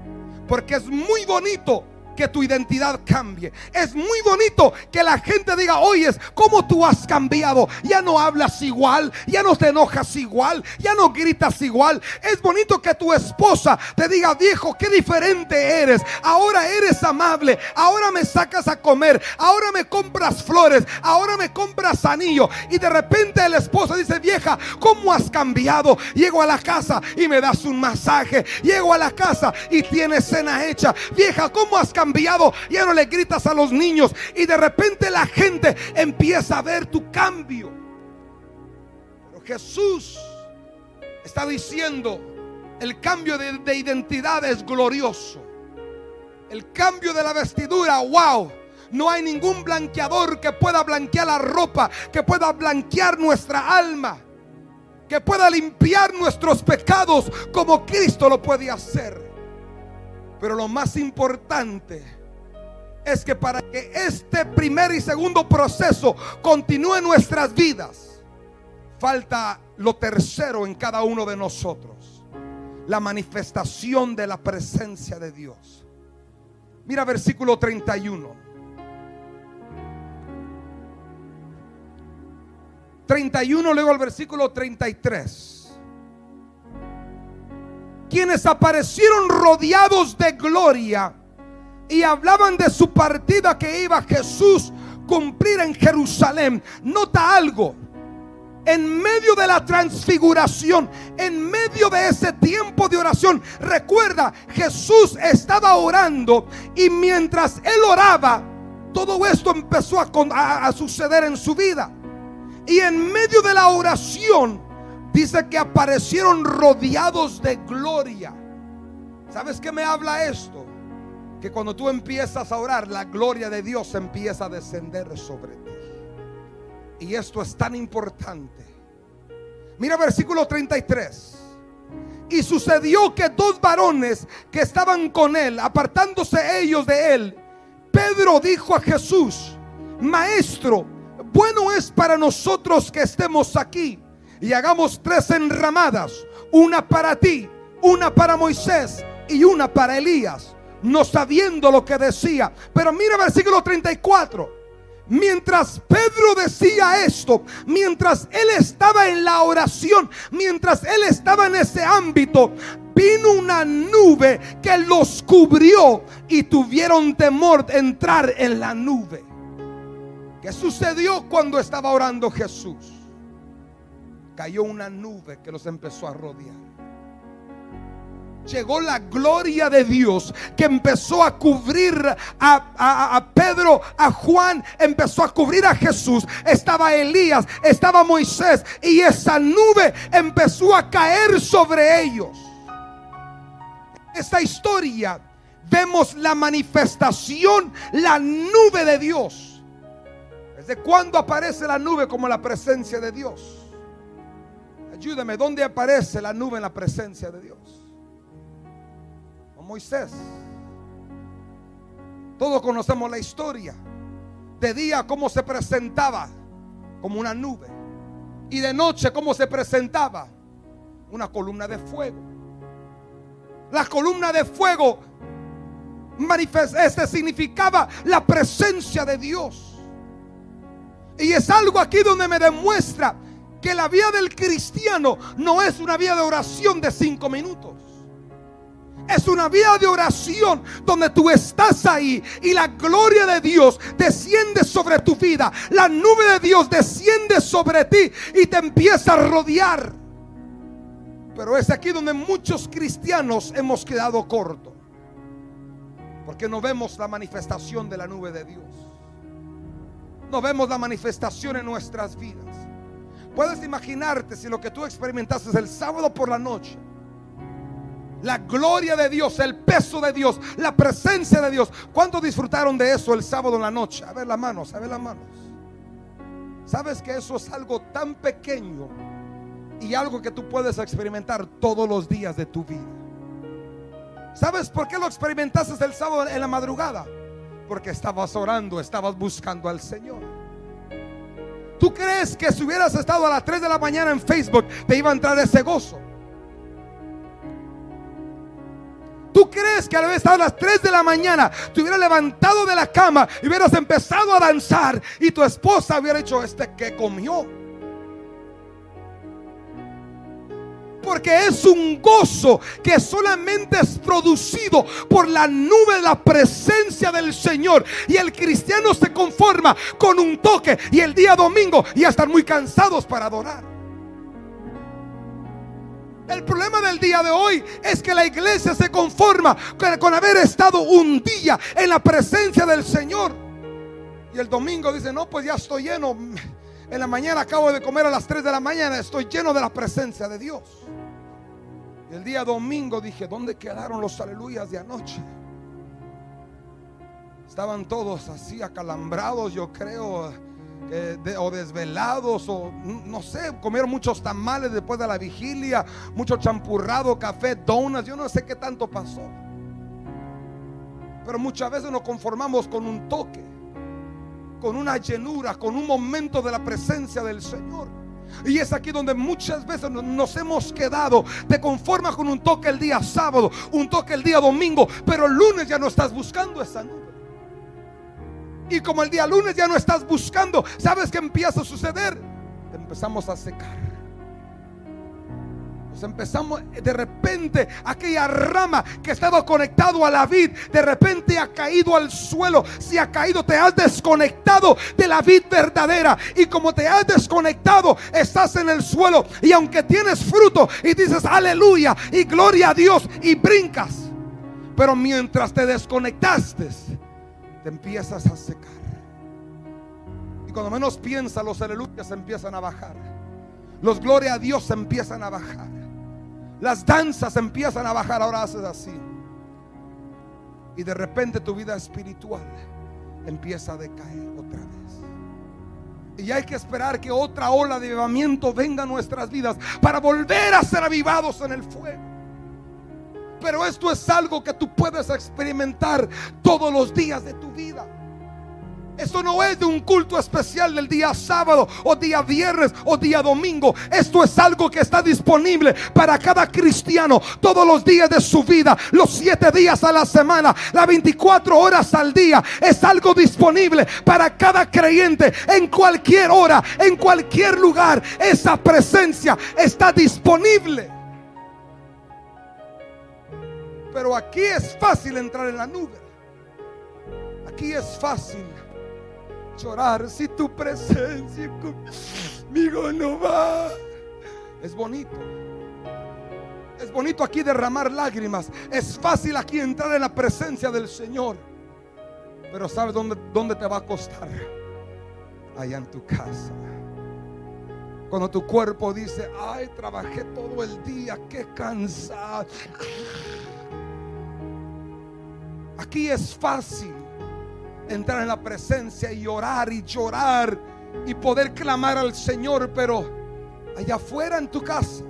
porque es muy bonito que tu identidad cambie. Es muy bonito que la gente diga, oyes, ¿cómo tú has cambiado? Ya no hablas igual, ya no te enojas igual, ya no gritas igual. Es bonito que tu esposa te diga, viejo, qué diferente eres. Ahora eres amable, ahora me sacas a comer, ahora me compras flores, ahora me compras anillo. Y de repente el esposo dice, vieja, ¿cómo has cambiado? Llego a la casa y me das un masaje. Llego a la casa y tienes cena hecha. Vieja, ¿cómo has cambiado? Cambiado, ya no le gritas a los niños y de repente la gente empieza a ver tu cambio. Pero Jesús está diciendo, el cambio de, de identidad es glorioso. El cambio de la vestidura, wow. No hay ningún blanqueador que pueda blanquear la ropa, que pueda blanquear nuestra alma, que pueda limpiar nuestros pecados como Cristo lo puede hacer. Pero lo más importante es que para que este primer y segundo proceso continúe en nuestras vidas, falta lo tercero en cada uno de nosotros. La manifestación de la presencia de Dios. Mira versículo 31. 31 luego al versículo 33 quienes aparecieron rodeados de gloria y hablaban de su partida que iba Jesús cumplir en Jerusalén. Nota algo. en medio de la transfiguración, en medio de ese tiempo de oración, recuerda, Jesús estaba orando y mientras él oraba, todo esto empezó a, suceder en su vida. Y en medio de la oración, dice que aparecieron rodeados de gloria. ¿Sabes qué me habla esto? Que cuando tú empiezas a orar, la gloria de Dios empieza a descender sobre ti. Y esto es tan importante. Mira versículo 33. Y sucedió que dos varones que estaban con él, apartándose ellos de él, Pedro dijo a Jesús, Maestro, bueno es para nosotros que estemos aquí y hagamos tres enramadas, una para ti, una para Moisés y una para Elías, no sabiendo lo que decía. Pero mira versículo 34. Mientras Pedro decía esto, mientras él estaba en la oración, mientras él estaba en ese ámbito, vino una nube que los cubrió y tuvieron temor de entrar en la nube. ¿Qué sucedió cuando estaba orando Jesús? Cayó una nube que los empezó a rodear llegó la gloria de Dios que empezó a cubrir a, Pedro, a Juan, empezó a cubrir a Jesús. Estaba Elías, estaba Moisés y esa nube empezó a caer sobre ellos. Esta historia vemos la manifestación, la nube de Dios. ¿Desde cuándo aparece la nube como la presencia de Dios? Ayúdame, ¿dónde aparece la nube en la presencia de Dios? Moisés. Todos conocemos la historia. De día cómo se presentaba como una nube. Y de noche cómo se presentaba una columna de fuego. La columna de fuego este significaba la presencia de Dios. Y es algo aquí donde me demuestra que la vida del cristiano no es una vida de oración de cinco minutos. Es una vida de oración donde tú estás ahí y la gloria de Dios desciende sobre tu vida. La nube de Dios desciende sobre ti y te empieza a rodear. Pero es aquí donde muchos cristianos hemos quedado cortos. Porque no vemos la manifestación de la nube de Dios. No vemos la manifestación en nuestras vidas. Puedes imaginarte si lo que tú experimentaste el sábado por la noche la gloria de Dios, el peso de Dios, la presencia de Dios. ¿Cuántos disfrutaron de eso el sábado en la noche? A ver las manos, a ver las manos. ¿Sabes que eso es algo tan pequeño y algo que tú puedes experimentar todos los días de tu vida? ¿Sabes por qué lo experimentaste el sábado en la madrugada? Porque estabas orando, estabas buscando al Señor. ¿Tú crees que si hubieras estado a las 3 de la mañana en Facebook te iba a entrar ese gozo? ¿Tú crees que al haber estado a las 3 de la mañana te hubieras levantado de la cama y hubieras empezado a danzar y tu esposa hubiera dicho, este que comió? Porque es un gozo que solamente es producido por la nube de la presencia del Señor. Y el cristiano se conforma con un toque y el día domingo ya están muy cansados para adorar. El problema del día de hoy es que la iglesia se conforma con, haber estado un día en la presencia del Señor. Y el domingo dice, no, pues ya estoy lleno. En la mañana acabo de comer a las 3 de la mañana, estoy lleno de la presencia de Dios. El día domingo dije, ¿dónde quedaron los aleluyas de anoche? Estaban todos así acalambrados, yo creo o desvelados o no sé, comieron muchos tamales después de la vigilia, mucho champurrado, café, donuts, yo no sé qué tanto pasó. Pero muchas veces nos conformamos con un toque, con una llenura, con un momento de la presencia del Señor. Y es aquí donde muchas veces nos hemos quedado. Te conformas con un toque el día sábado, un toque el día domingo, pero el lunes ya no estás buscando esa nube. Y como el día lunes ya no estás buscando, ¿sabes qué empieza a suceder? empezamos a secar. Nos empezamos de repente aquella rama que estaba conectado a la vid, de repente ha caído al suelo. Si ha caído, te has desconectado de la vid verdadera. Y como te has desconectado, estás en el suelo. Y aunque tienes fruto y dices aleluya y gloria a Dios y brincas, pero mientras te desconectaste, te empiezas a secar. Y cuando menos piensas, los aleluyas empiezan a bajar. Los gloria a Dios empiezan a bajar. Las danzas empiezan a bajar, ahora haces así. Y de repente tu vida espiritual empieza a decaer otra vez. Y hay que esperar que otra ola de avivamiento venga a nuestras vidas para volver a ser avivados en el fuego. Pero esto es algo que tú puedes experimentar todos los días de tu vida. Esto no es de un culto especial del día sábado o día viernes o día domingo. Esto es algo que está disponible para cada cristiano todos los días de su vida, los siete días a la semana, las 24 horas al día. Es algo disponible para cada creyente en cualquier hora, en cualquier lugar. Esa presencia está disponible. Pero aquí es fácil entrar en la nube. Aquí es fácil llorar si tu presencia conmigo no va. Es bonito. Es bonito aquí derramar lágrimas. Es fácil aquí entrar en la presencia del Señor. Pero ¿sabes dónde, dónde te va a costar? Allá en tu casa. Cuando tu cuerpo dice, ay, trabajé todo el día, qué cansado. Aquí es fácil entrar en la presencia y orar y llorar y poder clamar al Señor, pero allá afuera en tu casa.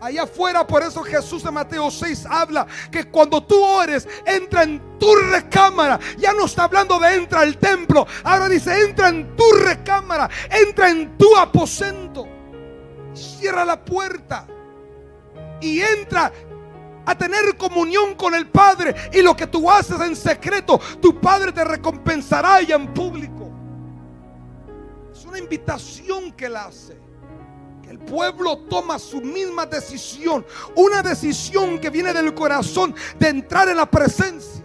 Allá afuera, por eso Jesús de Mateo 6 habla que cuando tú ores, entra en tu recámara. Ya no está hablando de entra al templo. Ahora dice, entra en tu recámara, entra en tu aposento. Cierra la puerta y entra a tener comunión con el Padre. Y lo que tú haces en secreto, tu Padre te recompensará ya en público. Es una invitación que él hace. El pueblo toma su misma decisión. Una decisión que viene del corazón de entrar en la presencia.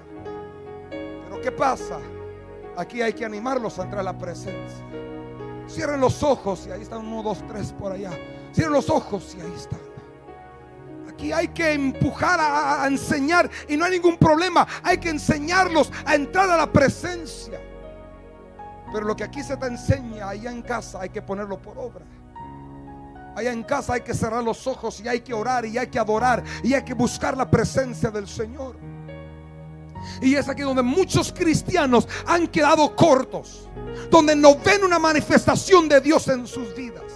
Pero ¿qué pasa? Aquí hay que animarlos a entrar a la presencia. Cierren los ojos y ahí están uno, dos, tres por allá. Cierren los ojos y ahí están. Aquí hay que empujar a, enseñar y no hay ningún problema. Hay que enseñarlos a entrar a la presencia. Pero lo que aquí se te enseña, allá en casa hay que ponerlo por obra. Allá en casa hay que cerrar los ojos y hay que orar y hay que adorar y hay que buscar la presencia del Señor. Y es aquí donde muchos cristianos han quedado cortos, donde no ven una manifestación de Dios en sus vidas.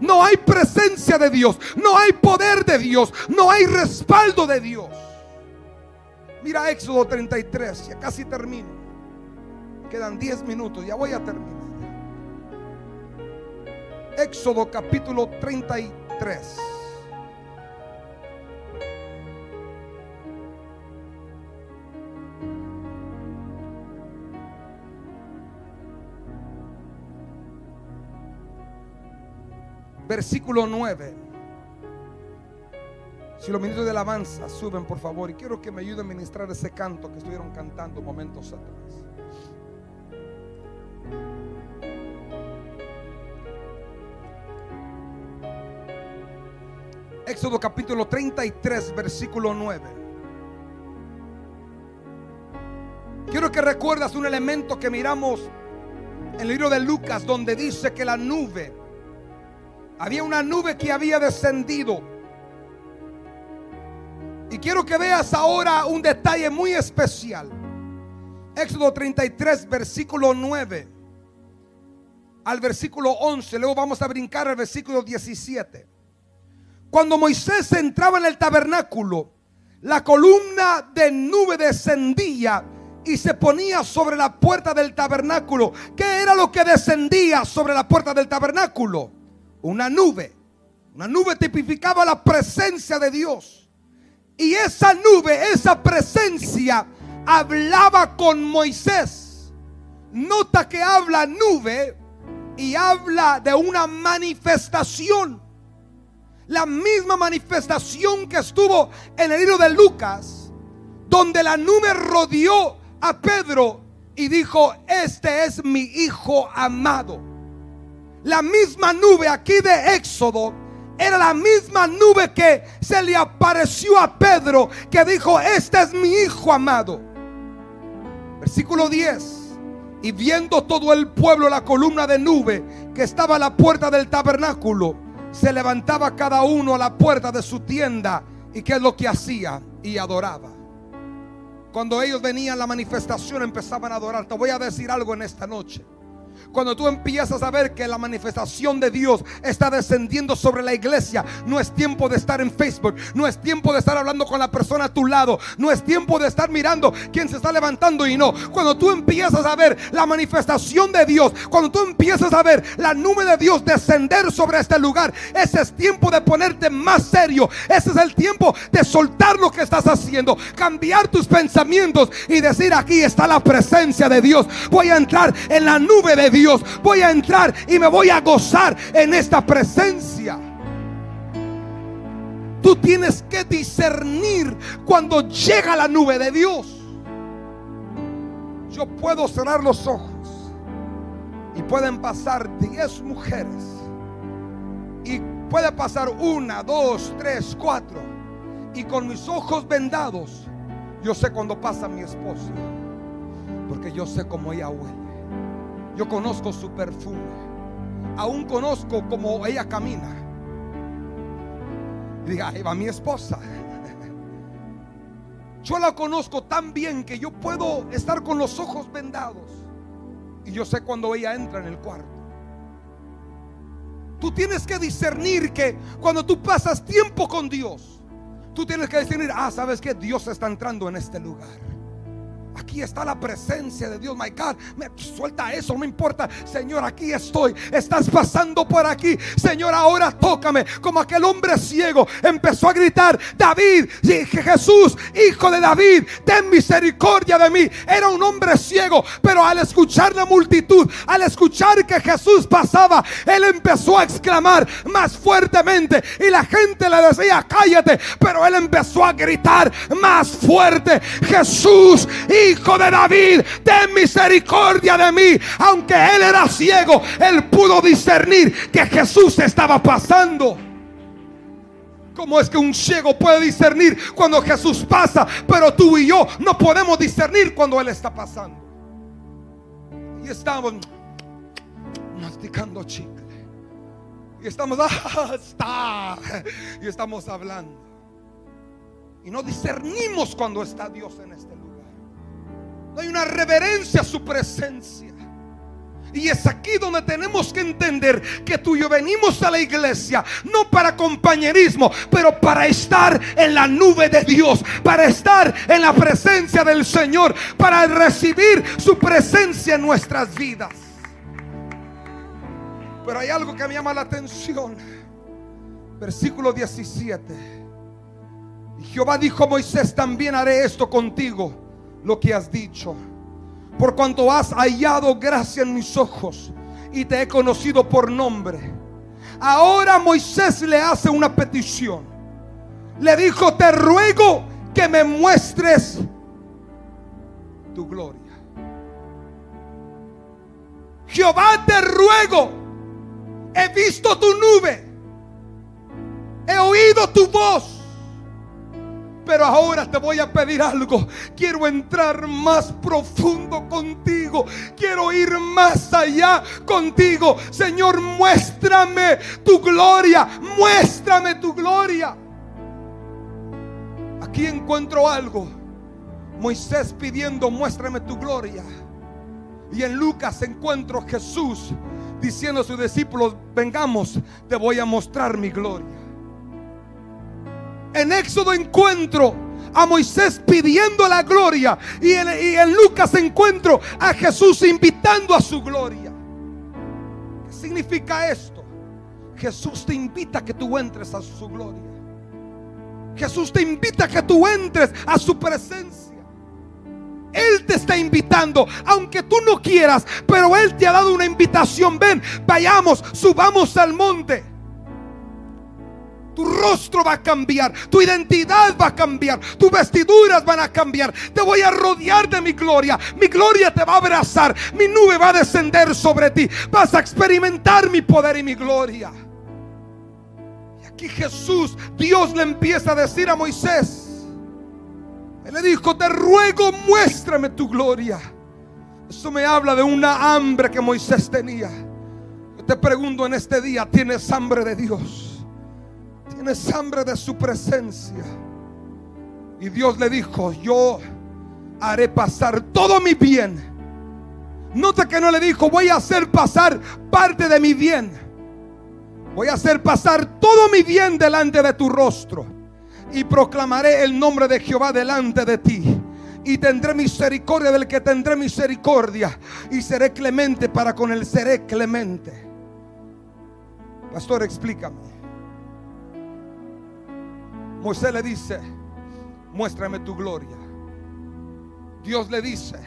No hay presencia de Dios, no hay poder de Dios, no hay respaldo de Dios. Mira Éxodo 33, ya casi termino. Quedan 10 minutos, ya voy a terminar. Éxodo capítulo 33. Versículo 9. Si los ministros de alabanza suben, por favor, y quiero que me ayuden a ministrar ese canto que estuvieron cantando momentos atrás. Éxodo capítulo 33, versículo 9. Quiero que recuerdas un elemento que miramos en el libro de Lucas, donde dice que la nube había una nube que había descendido. Y quiero que veas ahora un detalle muy especial. Éxodo 33, versículo 9 al versículo 11. Luego vamos a brincar al versículo 17. Cuando Moisés entraba en el tabernáculo, la columna de nube descendía y se ponía sobre la puerta del tabernáculo. ¿Qué era lo que descendía sobre la puerta del tabernáculo? Una nube. Una nube tipificaba la presencia de Dios. Y esa nube, esa presencia, hablaba con Moisés. Nota que habla nube y habla de una manifestación. la misma manifestación que estuvo en el libro de Lucas, donde la nube rodeó a Pedro y dijo, este es mi hijo amado. La misma nube aquí de Éxodo era la misma nube que se le apareció a Pedro, que dijo, este es mi hijo amado. Versículo 10. Y viendo todo el pueblo la columna de nube que estaba a la puerta del tabernáculo, se levantaba cada uno a la puerta de su tienda. ¿Y qué es lo que hacía? Y adoraba. Cuando ellos venían la manifestación empezaban a adorar. Te voy a decir algo en esta noche. Cuando tú empiezas a ver que la manifestación de Dios está descendiendo sobre la iglesia, no es tiempo de estar en Facebook, no es tiempo de estar hablando con la persona a tu lado, no es tiempo de estar mirando quién se está levantando y no. Cuando tú empiezas a ver la manifestación de Dios, cuando tú empiezas a ver la nube de Dios descender sobre este lugar, ese es tiempo de ponerte más serio. Ese es el tiempo de soltar lo que estás haciendo, cambiar tus pensamientos y decir aquí está la presencia de Dios. Voy a entrar en la nube de Dios. Voy a entrar y me voy a gozar en esta presencia. Tú tienes que discernir cuando llega la nube de Dios. Yo puedo cerrar los ojos y pueden pasar 10 mujeres. Y puede pasar una, dos, tres, cuatro. Y con mis ojos vendados, yo sé cuando pasa mi esposa. Porque yo sé cómo ella huele. Yo conozco su perfume. Aún conozco cómo ella camina. Y diga, ahí va mi esposa. Yo la conozco tan bien que yo puedo estar con los ojos vendados. Y yo sé cuando ella entra en el cuarto. Tú tienes que discernir que cuando tú pasas tiempo con Dios, tú tienes que discernir, ah, sabes que Dios está entrando en este lugar. Aquí está la presencia de Dios. My God, me suelta eso, no me importa. Señor, aquí estoy. Estás pasando por aquí. Señor, ahora tócame. Como aquel hombre ciego empezó a gritar: David, Jesús, hijo de David, ten misericordia de mí. Era un hombre ciego, pero al escuchar la multitud, al escuchar que Jesús pasaba, él empezó a exclamar más fuertemente. Y la gente le decía: Cállate. Pero él empezó a gritar más fuerte: Jesús, hijo de David, ten misericordia de mí. Aunque él era ciego, él pudo discernir que Jesús estaba pasando. ¿Cómo es que un ciego puede discernir cuando Jesús pasa? Pero tú y yo no podemos discernir cuando Él está pasando. Y estamos masticando chicle. Y estamos, ah, está. Y estamos hablando. Y no discernimos cuando está Dios en este. No hay una reverencia a su presencia. Y es aquí donde tenemos que entender que tú y yo venimos a la iglesia no para compañerismo, pero para estar en la nube de Dios, para estar en la presencia del Señor, para recibir su presencia en nuestras vidas. Pero hay algo que me llama la atención. Versículo 17. Y Jehová dijo a Moisés, también haré esto contigo lo que has dicho. Por cuanto has hallado gracia en mis ojos y te he conocido por nombre. Ahora Moisés le hace una petición. Le dijo, te ruego que me muestres tu gloria. Jehová, te ruego, he visto tu nube, he oído tu voz pero ahora te voy a pedir algo. Quiero entrar más profundo contigo. Quiero ir más allá contigo. Señor, muéstrame tu gloria. Muéstrame tu gloria. Aquí encuentro algo. Moisés pidiendo, muéstrame tu gloria. Y en Lucas encuentro Jesús diciendo a sus discípulos, vengamos, te voy a mostrar mi gloria. En Éxodo encuentro a Moisés pidiendo la gloria. Y en, Lucas encuentro a Jesús invitando a su gloria. ¿Qué significa esto? Jesús te invita a que tú entres a su gloria. Jesús te invita a que tú entres a su presencia. Él te está invitando, aunque tú no quieras, pero Él te ha dado una invitación. Ven, vayamos, subamos al monte. Tu rostro va a cambiar, tu identidad va a cambiar, tus vestiduras van a cambiar. Te voy a rodear de mi gloria. Mi gloria te va a abrazar, mi nube va a descender sobre ti. Vas a experimentar mi poder y mi gloria. Y aquí Jesús, Dios le empieza a decir a Moisés. Él le dijo, te ruego, muéstrame tu gloria. Eso me habla de una hambre que Moisés tenía. Yo te pregunto en este día, ¿tienes hambre de Dios? Tienes hambre de su presencia. Y Dios le dijo, yo haré pasar todo mi bien. Nota que no le dijo, voy a hacer pasar parte de mi bien. Voy a hacer pasar todo mi bien delante de tu rostro. Y proclamaré el nombre de Jehová delante de ti. Y tendré misericordia del que tendré misericordia. Y seré clemente para con el seré clemente. Pastor, explícame. Moisés le dice, muéstrame tu gloria. Dios le dice,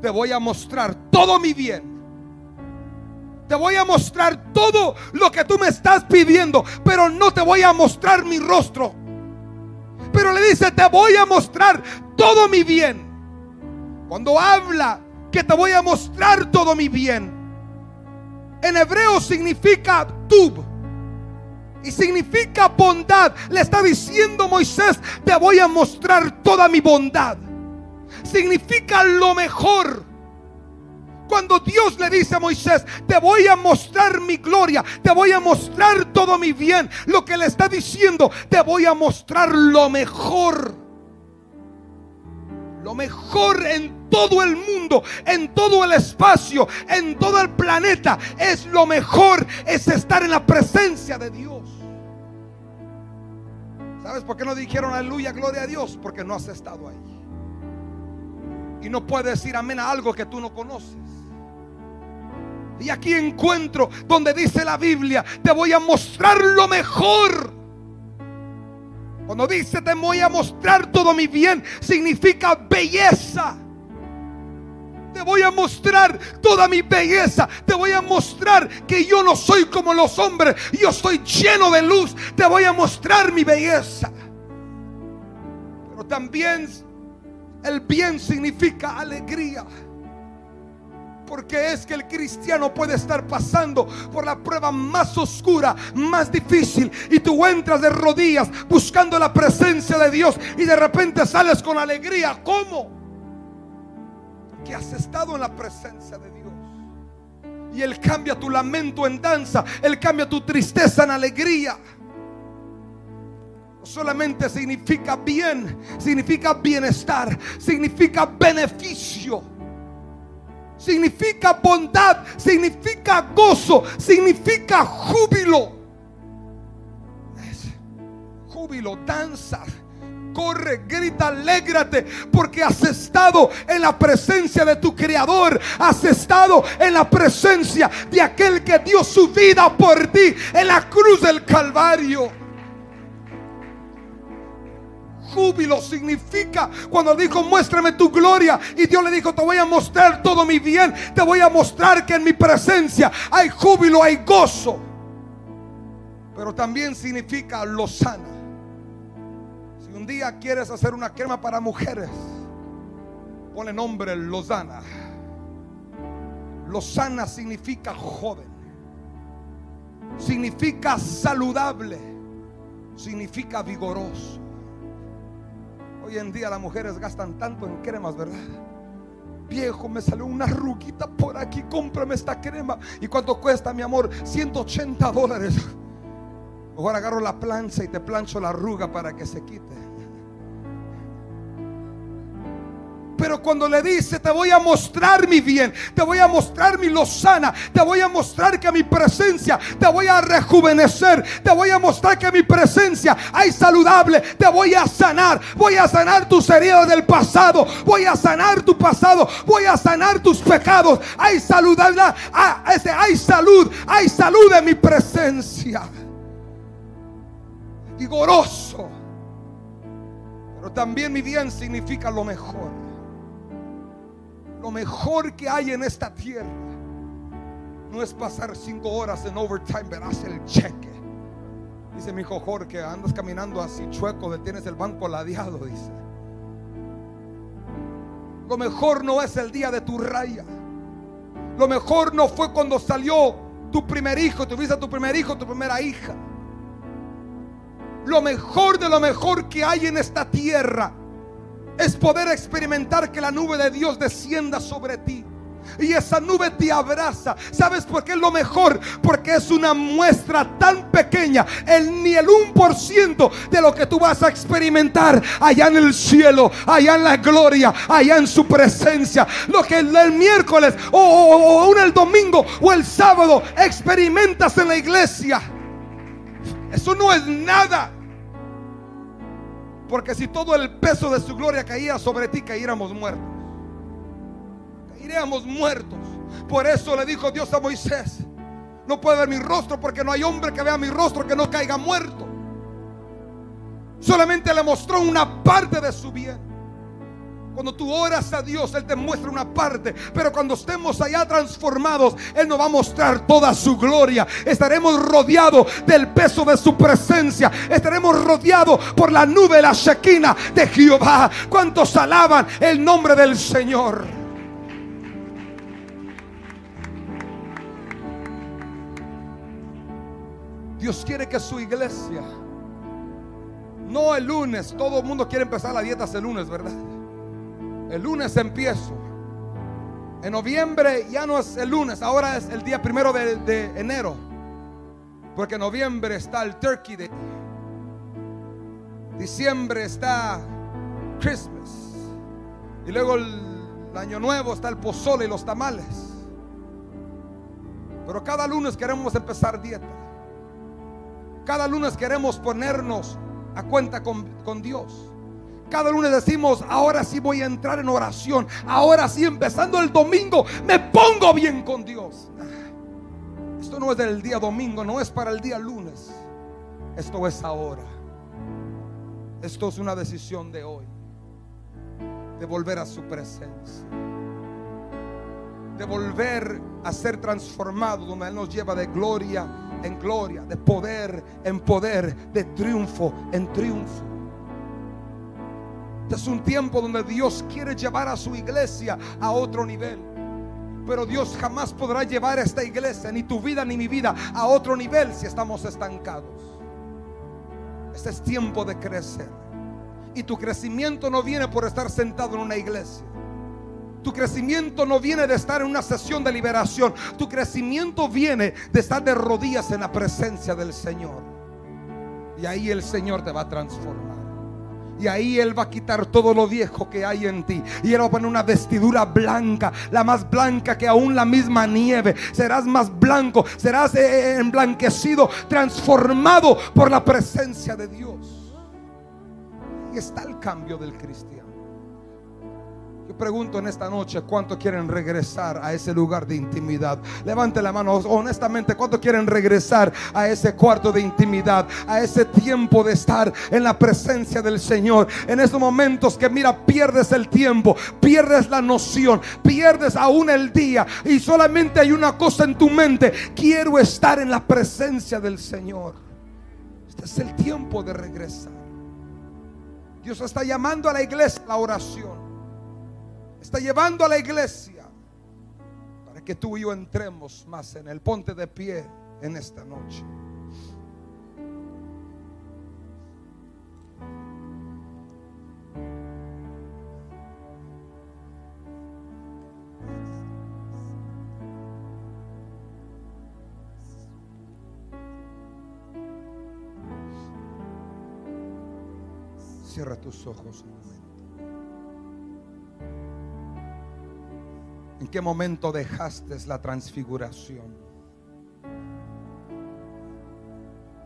te voy a mostrar todo mi bien. Te voy a mostrar todo lo que tú me estás pidiendo, pero no te voy a mostrar mi rostro. Pero le dice, te voy a mostrar todo mi bien. Cuando habla que te voy a mostrar todo mi bien, en hebreo significa tub y significa bondad. Le está diciendo Moisés, te voy a mostrar toda mi bondad. Significa lo mejor. Cuando Dios le dice a Moisés, te voy a mostrar mi gloria, te voy a mostrar todo mi bien, lo que le está diciendo, te voy a mostrar lo mejor. Lo mejor en todo el mundo, en todo el espacio, en todo el planeta, es lo mejor, es estar en la presencia de Dios. ¿Sabes por qué no dijeron aleluya, gloria a Dios? Porque no has estado ahí. Y no puedes decir amén a algo que tú no conoces. Y aquí encuentro donde dice la Biblia, te voy a mostrar lo mejor. Cuando dice te voy a mostrar todo mi bien, significa belleza. Te voy a mostrar toda mi belleza. Te voy a mostrar que yo no soy como los hombres. Yo estoy lleno de luz. Te voy a mostrar mi belleza. Pero también el bien significa alegría. Porque es que el cristiano puede estar pasando por la prueba más oscura, más difícil. Y tú entras de rodillas buscando la presencia de Dios. Y de repente sales con alegría. ¿Cómo? Que has estado en la presencia de Dios. Y Él cambia tu lamento en danza, Él cambia tu tristeza en alegría. No solamente significa bien, significa bienestar, significa beneficio, significa bondad, significa gozo, significa júbilo. júbilo, danza corre, grita, alégrate, porque has estado en la presencia de tu Creador, has estado en la presencia de aquel que dio su vida por ti en la cruz del Calvario. Júbilo significa cuando dijo muéstrame tu gloria y Dios le dijo te voy a mostrar todo mi bien, te voy a mostrar que en mi presencia hay júbilo, hay gozo. Pero también significa lozana día quieres hacer una crema para mujeres, pone nombre Lozana. Lozana significa joven, significa saludable, significa vigoroso. Hoy en día las mujeres gastan tanto en cremas, ¿verdad? Viejo, me salió una ruguita por aquí, cómprame esta crema. ¿Y cuánto cuesta, mi amor? 180 dólares. Mejor agarro la plancha y te plancho la arruga para que se quite. Pero cuando le dice, te voy a mostrar mi bien, te voy a mostrar mi lozana, te voy a mostrar que mi presencia te voy a rejuvenecer, te voy a mostrar que mi presencia hay saludable, te voy a sanar, voy a sanar tus heridas del pasado, voy a sanar tu pasado, voy a sanar tus pecados. Hay saludable, ah, hay salud, hay salud en mi presencia. Vigoroso. Pero también mi bien significa lo mejor lo mejor que hay en esta tierra no es pasar cinco horas en overtime, verás el cheque. Dice mi hijo Jorge, andas caminando así chueco, tienes el banco ladeado, dice. Lo mejor no es el día de tu raya. Lo mejor no fue cuando salió tu primer hijo, tuviste a tu primer hijo, tu primera hija. Lo mejor de lo mejor que hay en esta tierra es poder experimentar que la nube de Dios descienda sobre ti y esa nube te abraza. ¿Sabes por qué es lo mejor? Porque es una muestra tan pequeña, el, ni el 1% de lo que tú vas a experimentar allá en el cielo, allá en la gloria, allá en su presencia. Lo que el, miércoles o, o, o el domingo o el sábado experimentas en la iglesia. Eso no es nada. Porque si todo el peso de su gloria caía sobre ti, caíamos muertos iríamos muertos. Por eso le dijo Dios a Moisés, no puede ver mi rostro porque no hay hombre que vea mi rostro que no caiga muerto. Solamente le mostró una parte de su bien. Cuando tú oras a Dios, Él te muestra una parte. Pero cuando estemos allá transformados, Él nos va a mostrar toda su gloria. Estaremos rodeados del peso de su presencia. Estaremos rodeados por la nube, la Shekinah de Jehová. ¿Cuántos alaban el nombre del Señor? Dios quiere que su iglesia, no el lunes, todo el mundo quiere empezar la dieta el lunes, ¿verdad? El lunes empiezo. En noviembre ya no es el lunes, ahora es el día primero de, enero. Porque en noviembre está el Turkey Day. Diciembre está Christmas. Y luego el año nuevo está el pozole y los tamales. Pero cada lunes queremos empezar dieta. Cada lunes queremos ponernos a cuenta con, Dios. Cada lunes decimos, ahora sí voy a entrar en oración. Ahora sí, empezando el domingo, me pongo bien con Dios. Esto no es del día domingo, no es para el día lunes. Esto es ahora. Esto es una decisión de hoy. De volver a su presencia. De volver a ser transformado donde Él nos lleva de gloria en gloria, de poder en poder, de triunfo en triunfo. Este es un tiempo donde Dios quiere llevar a su iglesia a otro nivel. Pero Dios jamás podrá llevar a esta iglesia, ni tu vida ni mi vida, a otro nivel si estamos estancados. Este es tiempo de crecer. Y tu crecimiento no viene por estar sentado en una iglesia. Tu crecimiento no viene de estar en una sesión de liberación. Tu crecimiento viene de estar de rodillas en la presencia del Señor. Y ahí el Señor te va a transformar. Y ahí Él va a quitar todo lo viejo que hay en ti. Y Él va a poner una vestidura blanca, la más blanca que aún la misma nieve. Serás más blanco, serás eh, eh, emblanquecido, transformado por la presencia de Dios. Y está el cambio del cristiano. Yo pregunto en esta noche cuánto quieren regresar a ese lugar de intimidad. Levante la mano honestamente, cuánto quieren regresar a ese cuarto de intimidad, a ese tiempo de estar en la presencia del Señor. En esos momentos que mira, pierdes el tiempo, pierdes la noción, pierdes aún el día y solamente hay una cosa en tu mente, quiero estar en la presencia del Señor. Este es el tiempo de regresar. Dios está llamando a la iglesia a la oración está llevando a la iglesia para que tú y yo entremos más en el ponte de pie en esta noche. Cierra tus ojos ¿En qué momento dejaste la transfiguración?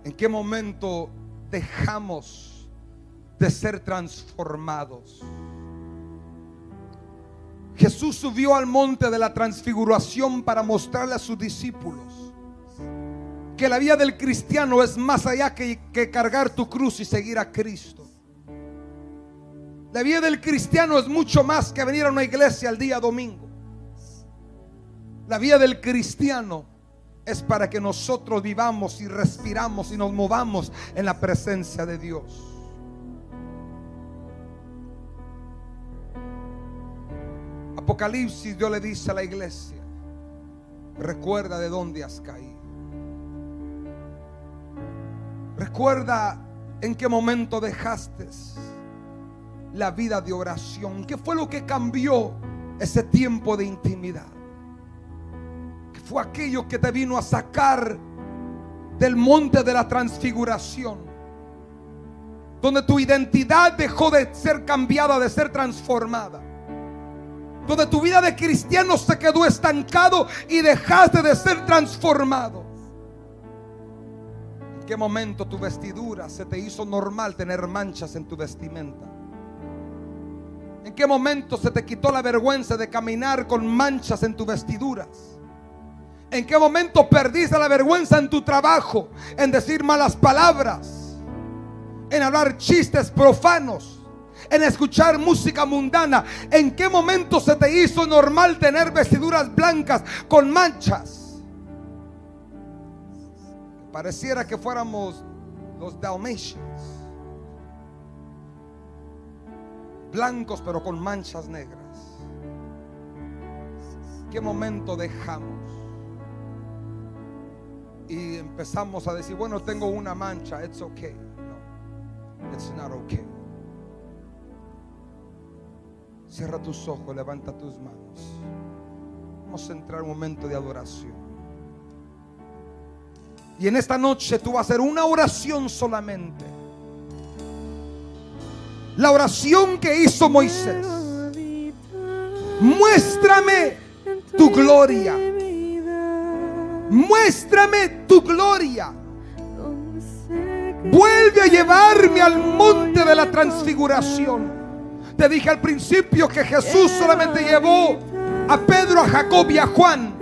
¿En qué momento dejamos de ser transformados? Jesús subió al monte de la transfiguración para mostrarle a sus discípulos que la vida del cristiano es más allá que, que cargar tu cruz y seguir a Cristo. La vida del cristiano es mucho más que venir a una iglesia el día domingo. La vida del cristiano es para que nosotros vivamos y respiramos y nos movamos en la presencia de Dios. Apocalipsis Dios le dice a la iglesia, recuerda de dónde has caído. Recuerda en qué momento dejaste la vida de oración. ¿Qué fue lo que cambió ese tiempo de intimidad? ¿Qué fue aquello que te vino a sacar del monte de la transfiguración? Donde tu identidad dejó de ser cambiada, de ser transformada donde tu vida de cristiano se quedó estancado y dejaste de ser transformado. ¿En qué momento tu vestidura se te hizo normal tener manchas en tu vestimenta? ¿En qué momento se te quitó la vergüenza de caminar con manchas en tus vestiduras? ¿En qué momento perdiste la vergüenza en tu trabajo, en decir malas palabras, en hablar chistes profanos? en escuchar música mundana. ¿En qué momento se te hizo normal tener vestiduras blancas con manchas? Pareciera que fuéramos los Dalmatians. Blancos pero con manchas negras. ¿Qué momento dejamos? Y empezamos a decir, bueno, tengo una mancha, it's okay. No, it's not okay. Cierra tus ojos, levanta tus manos. Vamos a entrar en un momento de adoración. Y en esta noche tú vas a hacer una oración solamente. La oración que hizo Moisés. Muéstrame tu gloria. Muéstrame tu gloria. Vuelve a llevarme al monte de la transfiguración. Te dije al principio que Jesús solamente llevó a Pedro, a Jacob y a Juan.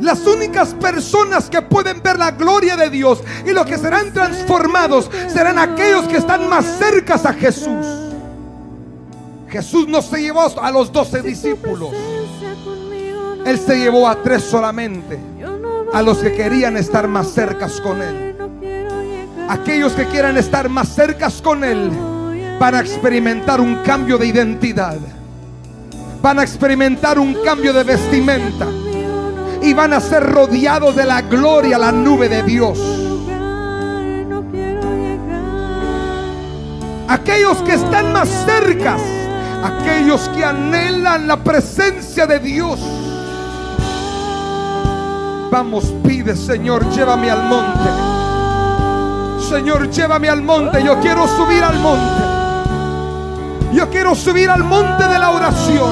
Las únicas personas que pueden ver la gloria de Dios y los que serán transformados serán aquellos que están más cercas a Jesús. Jesús no se llevó a los doce discípulos. Él se llevó a tres solamente. A los que querían estar más cercas con Él. Aquellos que quieran estar más cercas con Él van a experimentar un cambio de identidad. Van a experimentar un cambio de vestimenta. Y van a ser rodeados de la gloria, la nube de Dios. Aquellos que están más cercas, aquellos que anhelan la presencia de Dios. Vamos, pide Señor, llévame al monte. Señor, llévame al monte. Yo quiero subir al monte. Yo quiero subir al monte de la oración.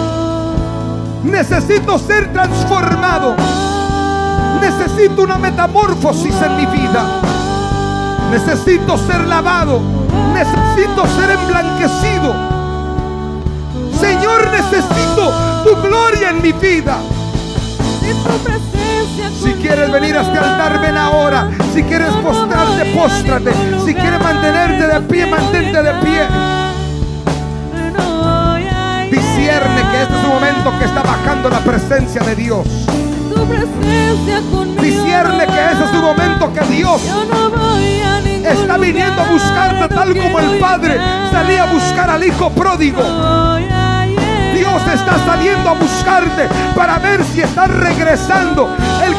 Necesito ser transformado. Necesito una metamorfosis en mi vida. Necesito ser lavado. Necesito ser emblanquecido. Señor, necesito tu gloria en mi vida. Si quieres venir a este altar, ven ahora. Si quieres postrarte, póstrate. Si quieres mantenerte de pie, mantente de pie que este es un momento que está bajando la presencia de Dios. Discierne que este es un momento que Dios está viniendo a buscarte tal como el Padre salía a buscar al Hijo pródigo. Dios está saliendo a buscarte para ver si estás regresando.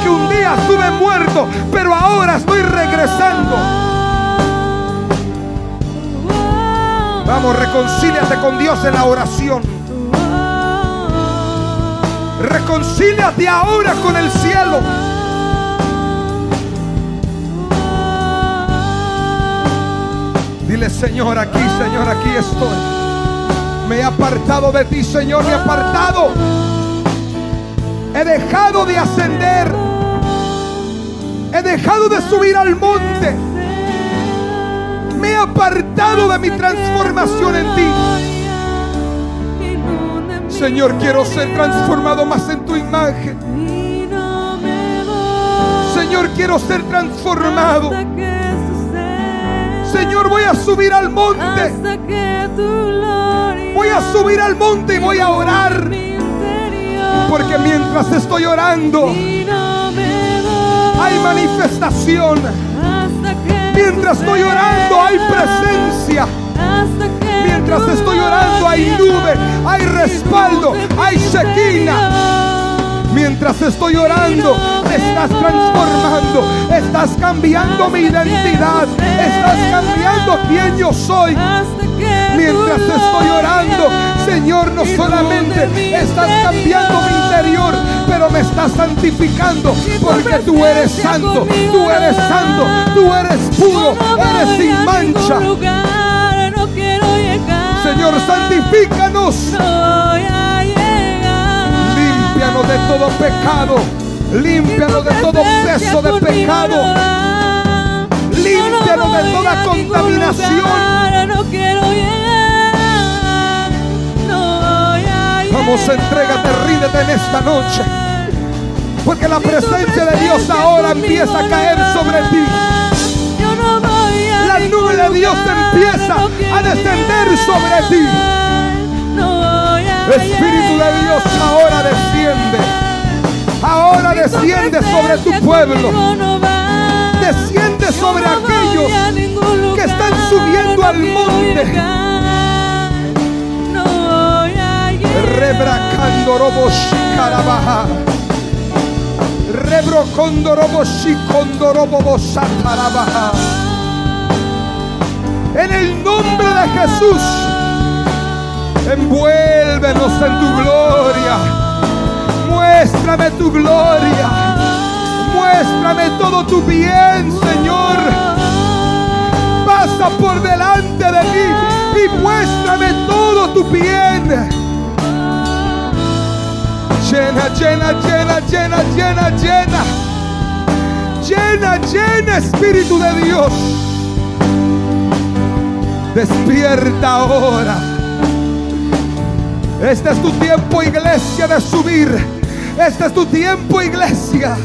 Que un día estuve muerto, pero ahora estoy regresando. Vamos, reconcíliate con Dios en la oración. Reconcíliate ahora con el cielo. Dile, Señor, aquí, Señor, aquí estoy. Me he apartado de ti, Señor, me he apartado. He dejado de ascender. He dejado de subir al monte. Me he apartado de mi transformación en ti. Señor, quiero ser transformado más en tu imagen. Señor, quiero ser transformado. Señor, voy a subir al monte. Voy a subir al monte y voy a orar. Porque mientras estoy orando, hay manifestación. Mientras estoy orando hay presencia. Mientras estoy orando hay nube, hay respaldo, hay sequina. Mientras estoy orando, estás transformando, estás cambiando mi identidad, estás cambiando quién yo soy. Mientras estoy orando, Señor, no solamente estás cambiando mi interior, pero me estás santificando, porque tú eres santo, tú eres santo, tú eres puro, eres sin mancha. Señor, santifícanos. Límpianos de todo pecado. Límpianos de todo peso de pecado. Límpianos de toda contaminación. Vamos, entrégate, ríndete en esta noche. Porque la presencia de Dios ahora empieza a caer sobre ti. La nube de Dios empieza a descender sobre ti. a Espíritu de Dios ahora desciende. Ahora desciende sobre tu pueblo. Desciende sobre aquellos que están subiendo al monte. Rebracando robo shikarabaha. Rebrocondo robo shikondo robo bosatarabaha. En el nombre de Jesús, envuélvenos en tu gloria. Muéstrame tu gloria. Muéstrame todo tu bien, Señor. Pasa por delante de mí y muéstrame todo tu bien. Llena, llena, llena, llena, llena, llena. Llena, llena, Espíritu de Dios. Despierta ahora. Este es tu tiempo, iglesia, de subir. Este es tu tiempo, iglesia.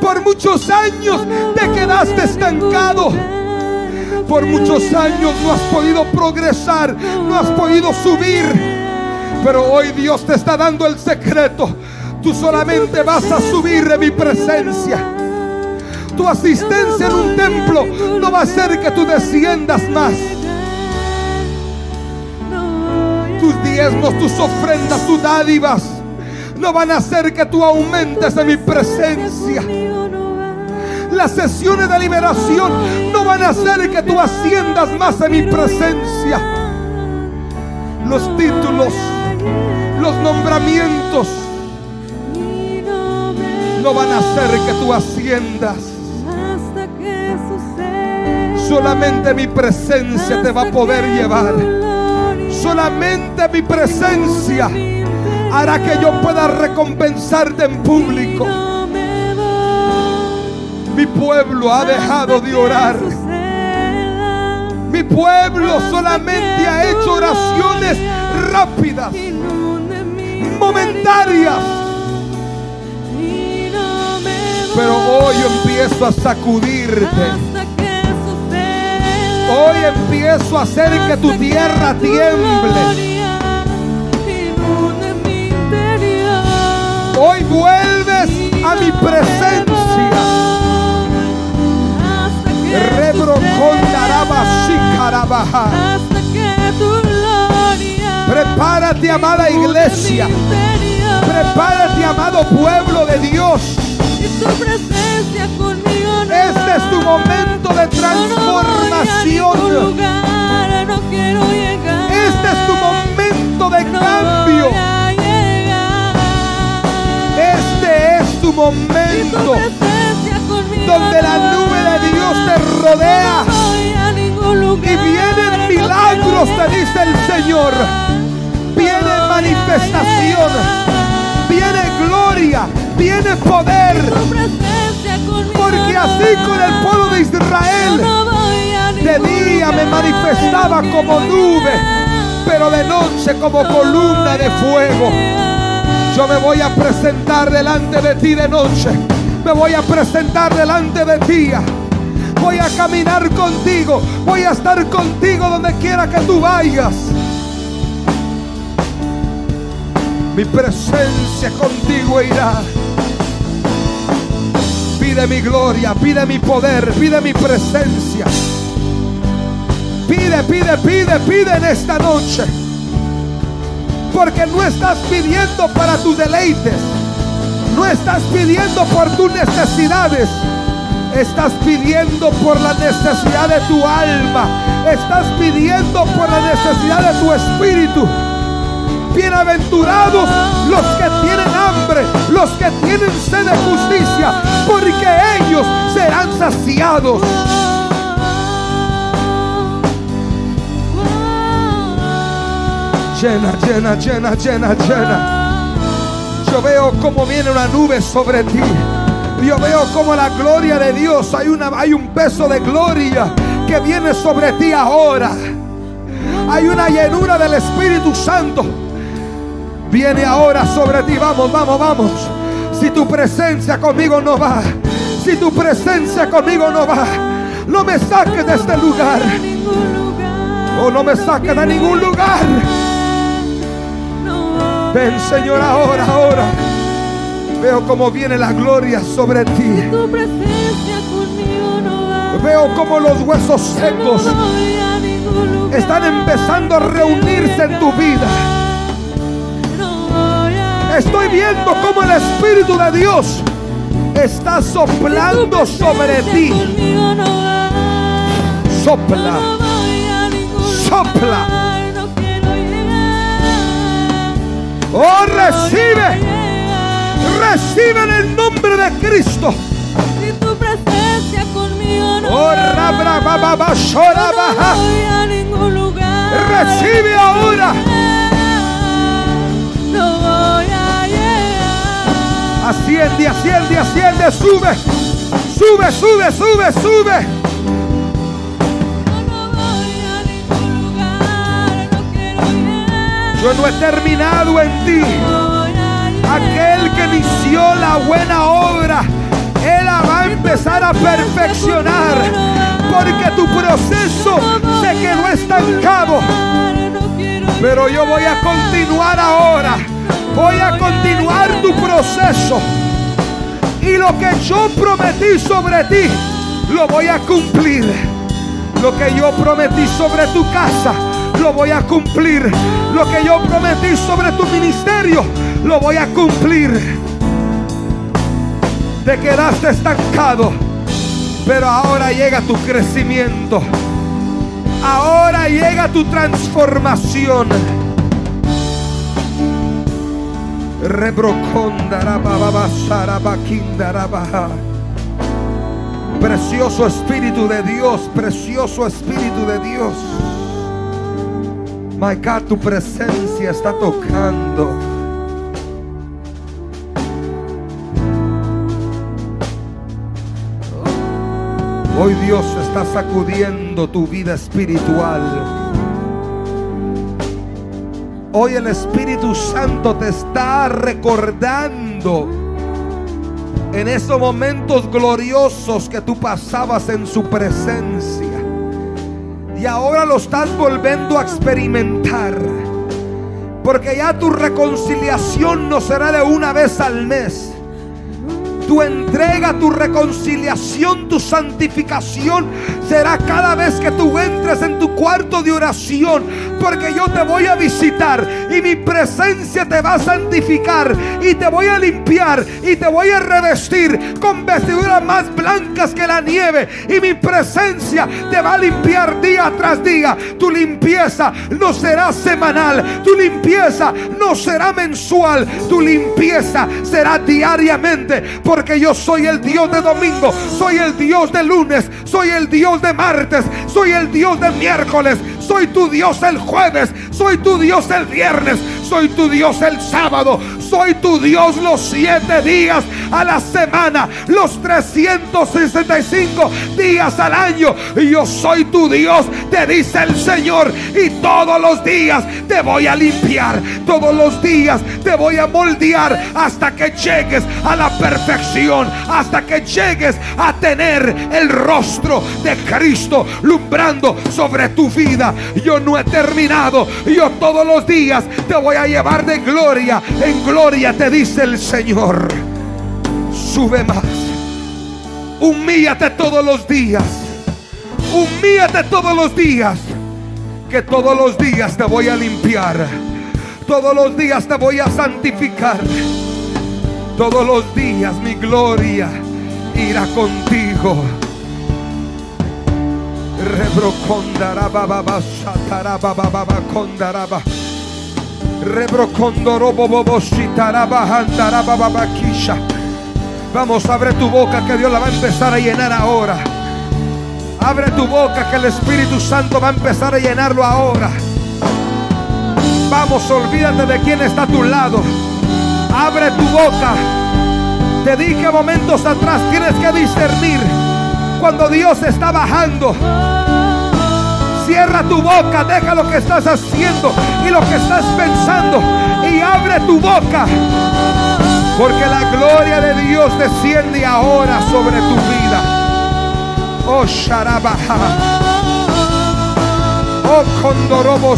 Por muchos años te quedaste estancado. Por muchos años no has podido progresar, no has podido subir. Pero hoy Dios te está dando el secreto. Tú solamente vas a subir en mi presencia. Tu asistencia en un templo no va a hacer que tú desciendas más. Tus diezmos, tus ofrendas, tus dádivas no van a hacer que tú aumentes en mi presencia. Las sesiones de liberación no van a hacer que tú asciendas más en mi presencia. Los títulos, los nombramientos no van a hacer que tú asciendas. Solamente mi presencia te va a poder llevar. Solamente mi presencia hará que yo pueda recompensarte en público. Mi pueblo ha dejado de orar. Mi pueblo solamente ha hecho oraciones rápidas, momentarias. Pero hoy empiezo a sacudirte. Hoy empiezo a hacer que tu tierra tiemble. Hoy vuelves a mi presencia. Tu gloria Prepárate, amada iglesia. Prepárate, amado pueblo de Dios. No Este es tu momento de transformación. Este es tu momento de cambio. Este es tu momento donde la nube de Dios te rodea y vienen milagros, te dice el. Señor. Viene manifestación, viene gloria, viene poder. Porque así con el pueblo de Israel, de día me manifestaba como nube, pero de noche como columna de fuego. Yo me voy a presentar delante de ti de noche. Me voy a presentar delante de ti. Voy a caminar contigo. Voy a estar contigo donde quiera que tú vayas. Mi presencia contigo irá. Pide mi gloria, pide mi poder, pide mi presencia. Pide, pide, pide, pide en esta noche. Porque no estás pidiendo para tus deleites. No estás pidiendo por tus necesidades. Estás pidiendo por la necesidad de tu alma. Estás pidiendo por la necesidad de tu espíritu. Bienaventurados los que tienen hambre, los que tienen sed de justicia, porque ellos serán saciados. Llena, llena, llena, llena, llena. Yo veo cómo viene una nube sobre ti. Yo veo como la gloria de Dios, hay, una, hay un peso de gloria que viene sobre ti ahora. Hay una llenura del Espíritu Santo. Viene ahora sobre ti. Vamos, vamos, vamos. Si tu presencia conmigo no va, si tu presencia conmigo no va, no me saques de este lugar. O no me saques de ningún lugar. Ven Señor ahora, ahora. Veo cómo viene la gloria sobre ti. Veo como los huesos secos están empezando a reunirse en tu vida. Estoy viendo cómo el Espíritu de Dios está soplando sobre ti. Va. Sopla, Sopla. oh recibe, recibe en el nombre de Cristo. Oh va. rabra, ba, ba, ba, shora, baja. No voy a ningún lugar. Recibe ahora. Asciende, asciende, asciende, sube, sube, sube, sube, sube. Yo no he terminado en ti. Aquel que inició la buena obra, Él la va a empezar a perfeccionar. Porque tu proceso se quedó estancado. Pero yo voy a continuar ahora. Voy a continuar tu proceso. Y lo que yo prometí sobre ti, lo voy a cumplir. Lo que yo prometí sobre tu casa, lo voy a cumplir. Lo que yo prometí sobre tu ministerio, lo voy a cumplir. Te quedaste estancado, pero ahora llega tu crecimiento. Ahora llega tu transformación. Precioso Espíritu de Dios, precioso Espíritu de Dios. My God, tu presencia está tocando. Hoy Dios está sacudiendo tu vida espiritual. Hoy el Espíritu Santo te está recordando en esos momentos gloriosos que tú pasabas en su presencia. Y ahora lo estás volviendo a experimentar. Porque ya tu reconciliación no será de una vez al mes. Tu entrega, tu reconciliación, tu santificación será cada vez que tú entres en tu cuarto de oración. Porque yo te voy a visitar y mi presencia te va a santificar y te voy a limpiar y te voy a revestir con vestiduras más blancas que la nieve. Y mi presencia te va a limpiar día tras día. Tu limpieza no será semanal, tu limpieza no será mensual, tu limpieza será diariamente. Porque yo soy el Dios de domingo, soy el Dios de lunes, soy el Dios de martes, soy el Dios de miércoles, soy tu Dios el jueves, soy tu Dios el viernes, soy tu Dios el sábado, soy tu Dios los siete días a la semana, los 365 días al año. Yo soy tu Dios, te dice el Señor. Y todos los días te voy a limpiar, todos los días te voy a moldear hasta que llegues a la perfección, hasta que llegues a tener el rostro de Cristo lumbrando sobre tu vida. Yo no he terminado, yo todos los días te voy a llevar de gloria en gloria, te dice el Señor. Sube más, Humíllate todos los días. Humíllate todos los días. Que todos los días te voy a limpiar. Todos los días te voy a santificar. Todos los días mi gloria irá contigo. Vamos, abre tu boca que Dios la va a empezar a llenar ahora. Abre tu boca que el Espíritu Santo va a empezar a llenarlo ahora. Vamos, olvídate de quién está a tu lado. Abre tu boca. Te dije momentos atrás, tienes que discernir cuando Dios está bajando. Cierra tu boca, deja lo que estás haciendo y lo que estás pensando y abre tu boca. Porque la gloria de Dios desciende ahora sobre tu vida. Oh Sharabaha. Oh Condorobo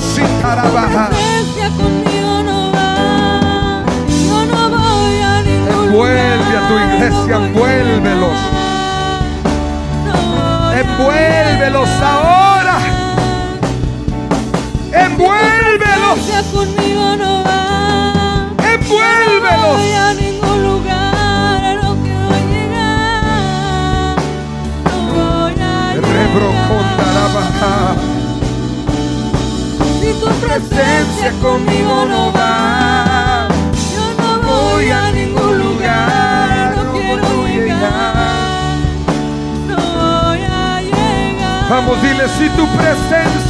ningún Envuelve a tu iglesia, envuélvelos. Envuélvelos ahora. Envuélvelos. conmigo no va. No Envuélvelos. voy a ningún lugar, no quiero llegar. No voy a llegar. Si tu presencia conmigo no va, yo no voy a ningún lugar, no quiero llegar. No voy a llegar. Vamos, dile Si tu presencia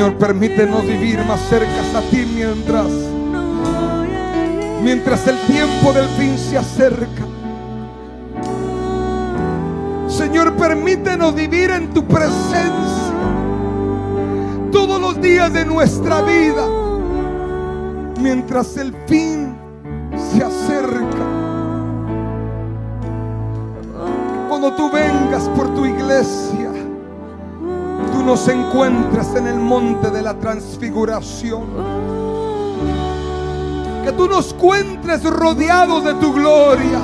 Señor, permítenos vivir más cerca a ti mientras, mientras el tiempo del fin se acerca. Señor, permítenos vivir en tu presencia todos los días de nuestra vida, mientras el fin se acerca. Cuando tú vengas por tu iglesia, nos encuentras en el monte de la transfiguración. Que tú nos encuentres rodeados de tu gloria.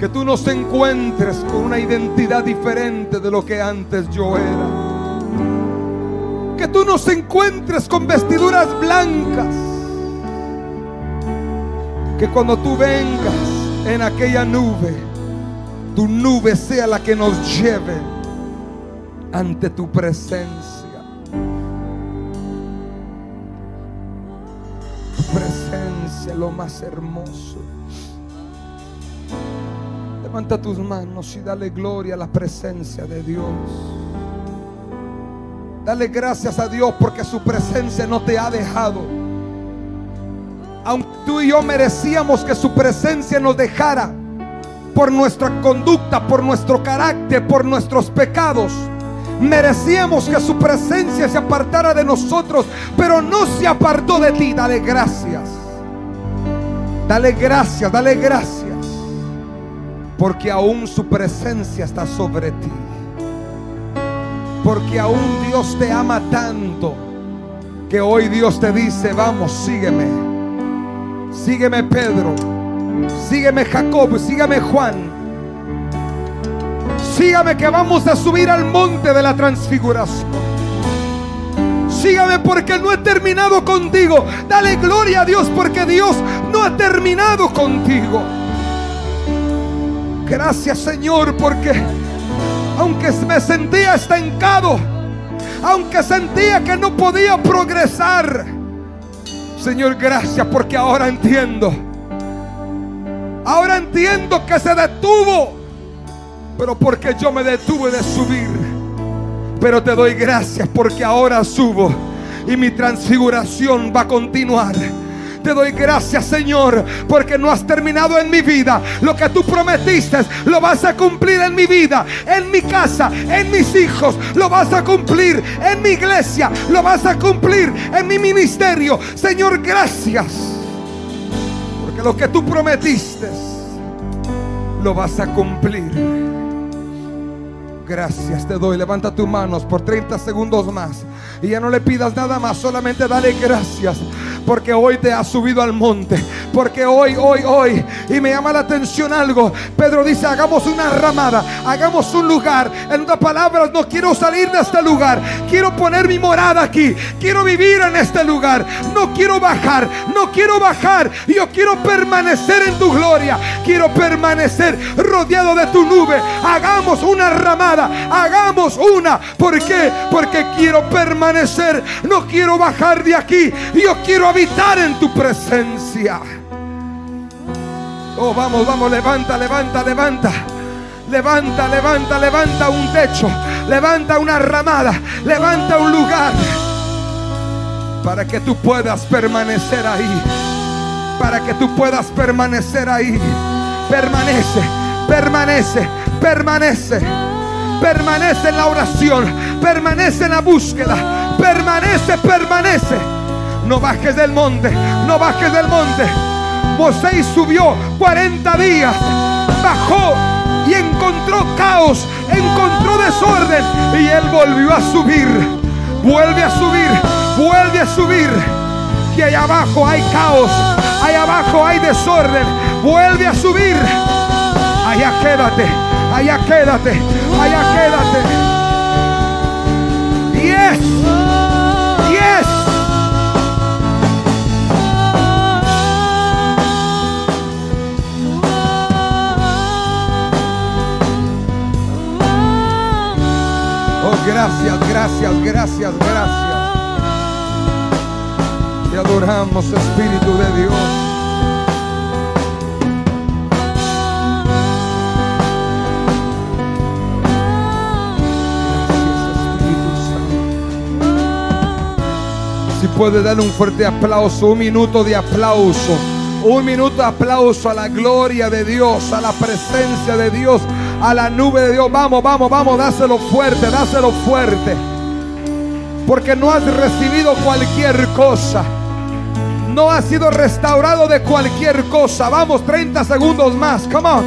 Que tú nos encuentres con una identidad diferente de lo que antes yo era. Que tú nos encuentres con vestiduras blancas. Que cuando tú vengas en aquella nube, tu nube sea la que nos lleve ante tu presencia. Tu presencia, lo más hermoso. Levanta tus manos y dale gloria a la presencia de Dios. Dale gracias a Dios porque su presencia no te ha dejado. Aunque tú y yo merecíamos que su presencia nos dejara por nuestra conducta, por nuestro carácter, por nuestros pecados. Merecíamos que su presencia se apartara de nosotros, pero no se apartó de ti. Dale gracias. Dale gracias, dale gracias. Porque aún su presencia está sobre ti. Porque aún Dios te ama tanto que hoy Dios te dice, vamos, sígueme. Sígueme Pedro. Sígueme Jacob, sígueme Juan. Sígame que vamos a subir al monte de la transfiguración. Sígame porque no he terminado contigo. Dale gloria a Dios porque Dios no ha terminado contigo. Gracias Señor porque aunque me sentía estancado, aunque sentía que no podía progresar, Señor, gracias porque ahora entiendo. Ahora entiendo que se detuvo, pero porque yo me detuve de subir. Pero te doy gracias porque ahora subo. y mi transfiguración va a continuar. Te doy gracias, Señor, porque no has terminado en mi vida. Lo que tú prometiste lo vas a cumplir en mi vida, en mi casa, en mis hijos. Lo vas a cumplir en mi iglesia. Lo vas a cumplir en mi ministerio. Señor, gracias. Porque lo que tú prometiste lo vas a cumplir. Gracias te doy. Levanta tus manos por 30 segundos más. Y ya no le pidas nada más. Solamente dale gracias. Porque hoy te has subido al monte. Porque hoy, hoy, hoy. Y me llama la atención algo. Pedro dice, hagamos una ramada. Hagamos un lugar. En otras palabras, no quiero salir de este lugar. Quiero poner mi morada aquí. Quiero vivir en este lugar. No quiero bajar. No quiero bajar. Yo quiero permanecer en tu gloria. Quiero permanecer rodeado de tu nube. Hagamos una ramada. Hagamos una. ¿Por qué? Porque quiero permanecer. No quiero bajar de aquí. Yo quiero habitar en tu presencia. Oh, vamos, vamos, levanta, levanta, levanta. Levanta, levanta, levanta un techo. Levanta una ramada. Levanta un lugar. Para que tú puedas permanecer ahí. Para que tú puedas permanecer ahí. Permanece, permanece, permanece. Permanece en la oración. Permanece en la búsqueda. Permanece, permanece. No bajes del monte. No bajes del monte. Moisés subió 40 días. Bajó y encontró caos. Encontró desorden. Y él volvió a subir. Vuelve a subir. Vuelve a subir. Que allá abajo hay caos. Allá abajo hay desorden. Vuelve a subir. Allá quédate. Allá quédate. Allá quédate. Yes. Yes. Oh, gracias, gracias, gracias, gracias. Te adoramos, Espíritu de Dios. Si puede darle un fuerte aplauso, un minuto de aplauso. Un minuto de aplauso a la gloria de Dios, a la presencia de Dios, a la nube de Dios. Vamos, vamos, vamos, dáselo fuerte, dáselo fuerte. Porque no has recibido cualquier cosa. No has sido restaurado de cualquier cosa. Vamos, 30 segundos más. Come on.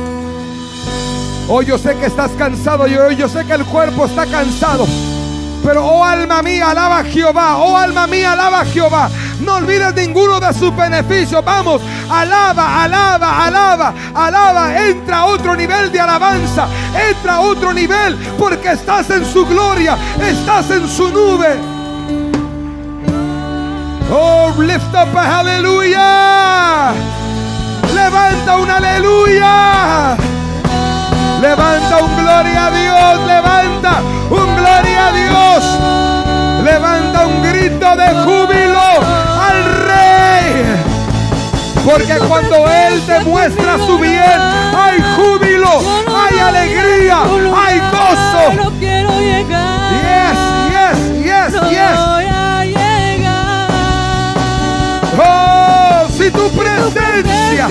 Hoy yo sé que estás cansado. Yo, yo sé que el cuerpo está cansado. Pero, oh alma mía, alaba a Jehová. Oh alma mía, alaba a Jehová. No olvides ninguno de sus beneficios. Vamos, alaba, alaba, alaba, alaba. Entra a otro nivel de alabanza. Entra a otro nivel porque estás en su gloria. Estás en su nube. Oh, lift up a aleluya. Levanta un aleluya. Levanta un gloria a Dios. Levanta un gloria a Dios. Levanta un grito de júbilo al Rey. Porque cuando Él te muestra su bien, hay júbilo, hay alegría, hay gozo. Yes, yes, yes, yes. Oh, si tu Tu presencia.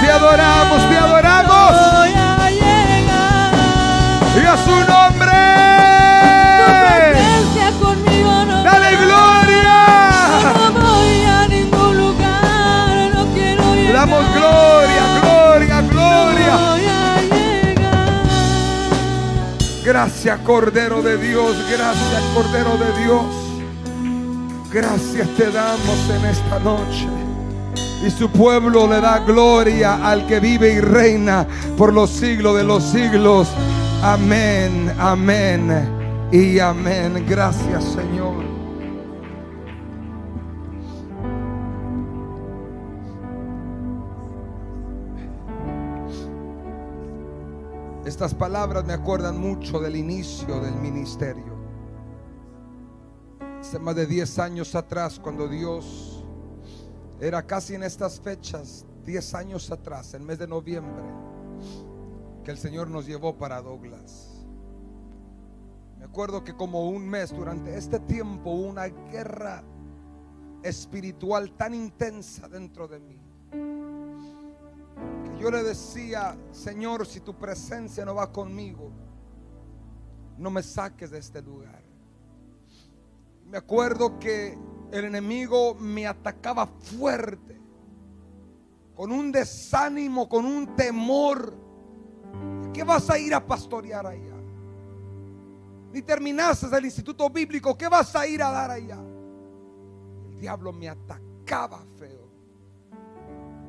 Te adoramos, te adoramos. Y a su nombre. Dale gloria. No voy a ningún lugar. No quiero llegar. Damos gloria, gloria, gloria. Gracias, Cordero de Dios. Gracias, Cordero de Dios. Gracias te damos en esta noche. Y su pueblo le da gloria al que vive y reina por los siglos de los siglos. Amén, amén y amén. Gracias, Señor. Estas palabras me acuerdan mucho del inicio del ministerio. Hace más de 10 años atrás, cuando Dios era casi en estas fechas, 10 años atrás, el mes de noviembre, que el Señor nos llevó para Douglas. Me acuerdo que como un mes durante este tiempo hubo una guerra espiritual tan intensa dentro de mí. Que yo le decía, Señor, si tu presencia no va conmigo, no me saques de este lugar. Me acuerdo que el enemigo me atacaba fuerte, con un desánimo, con un temor. ¿Qué vas a ir a pastorear allá? Ni terminaste el instituto bíblico, ¿qué vas a ir a dar allá? El diablo me atacaba feo.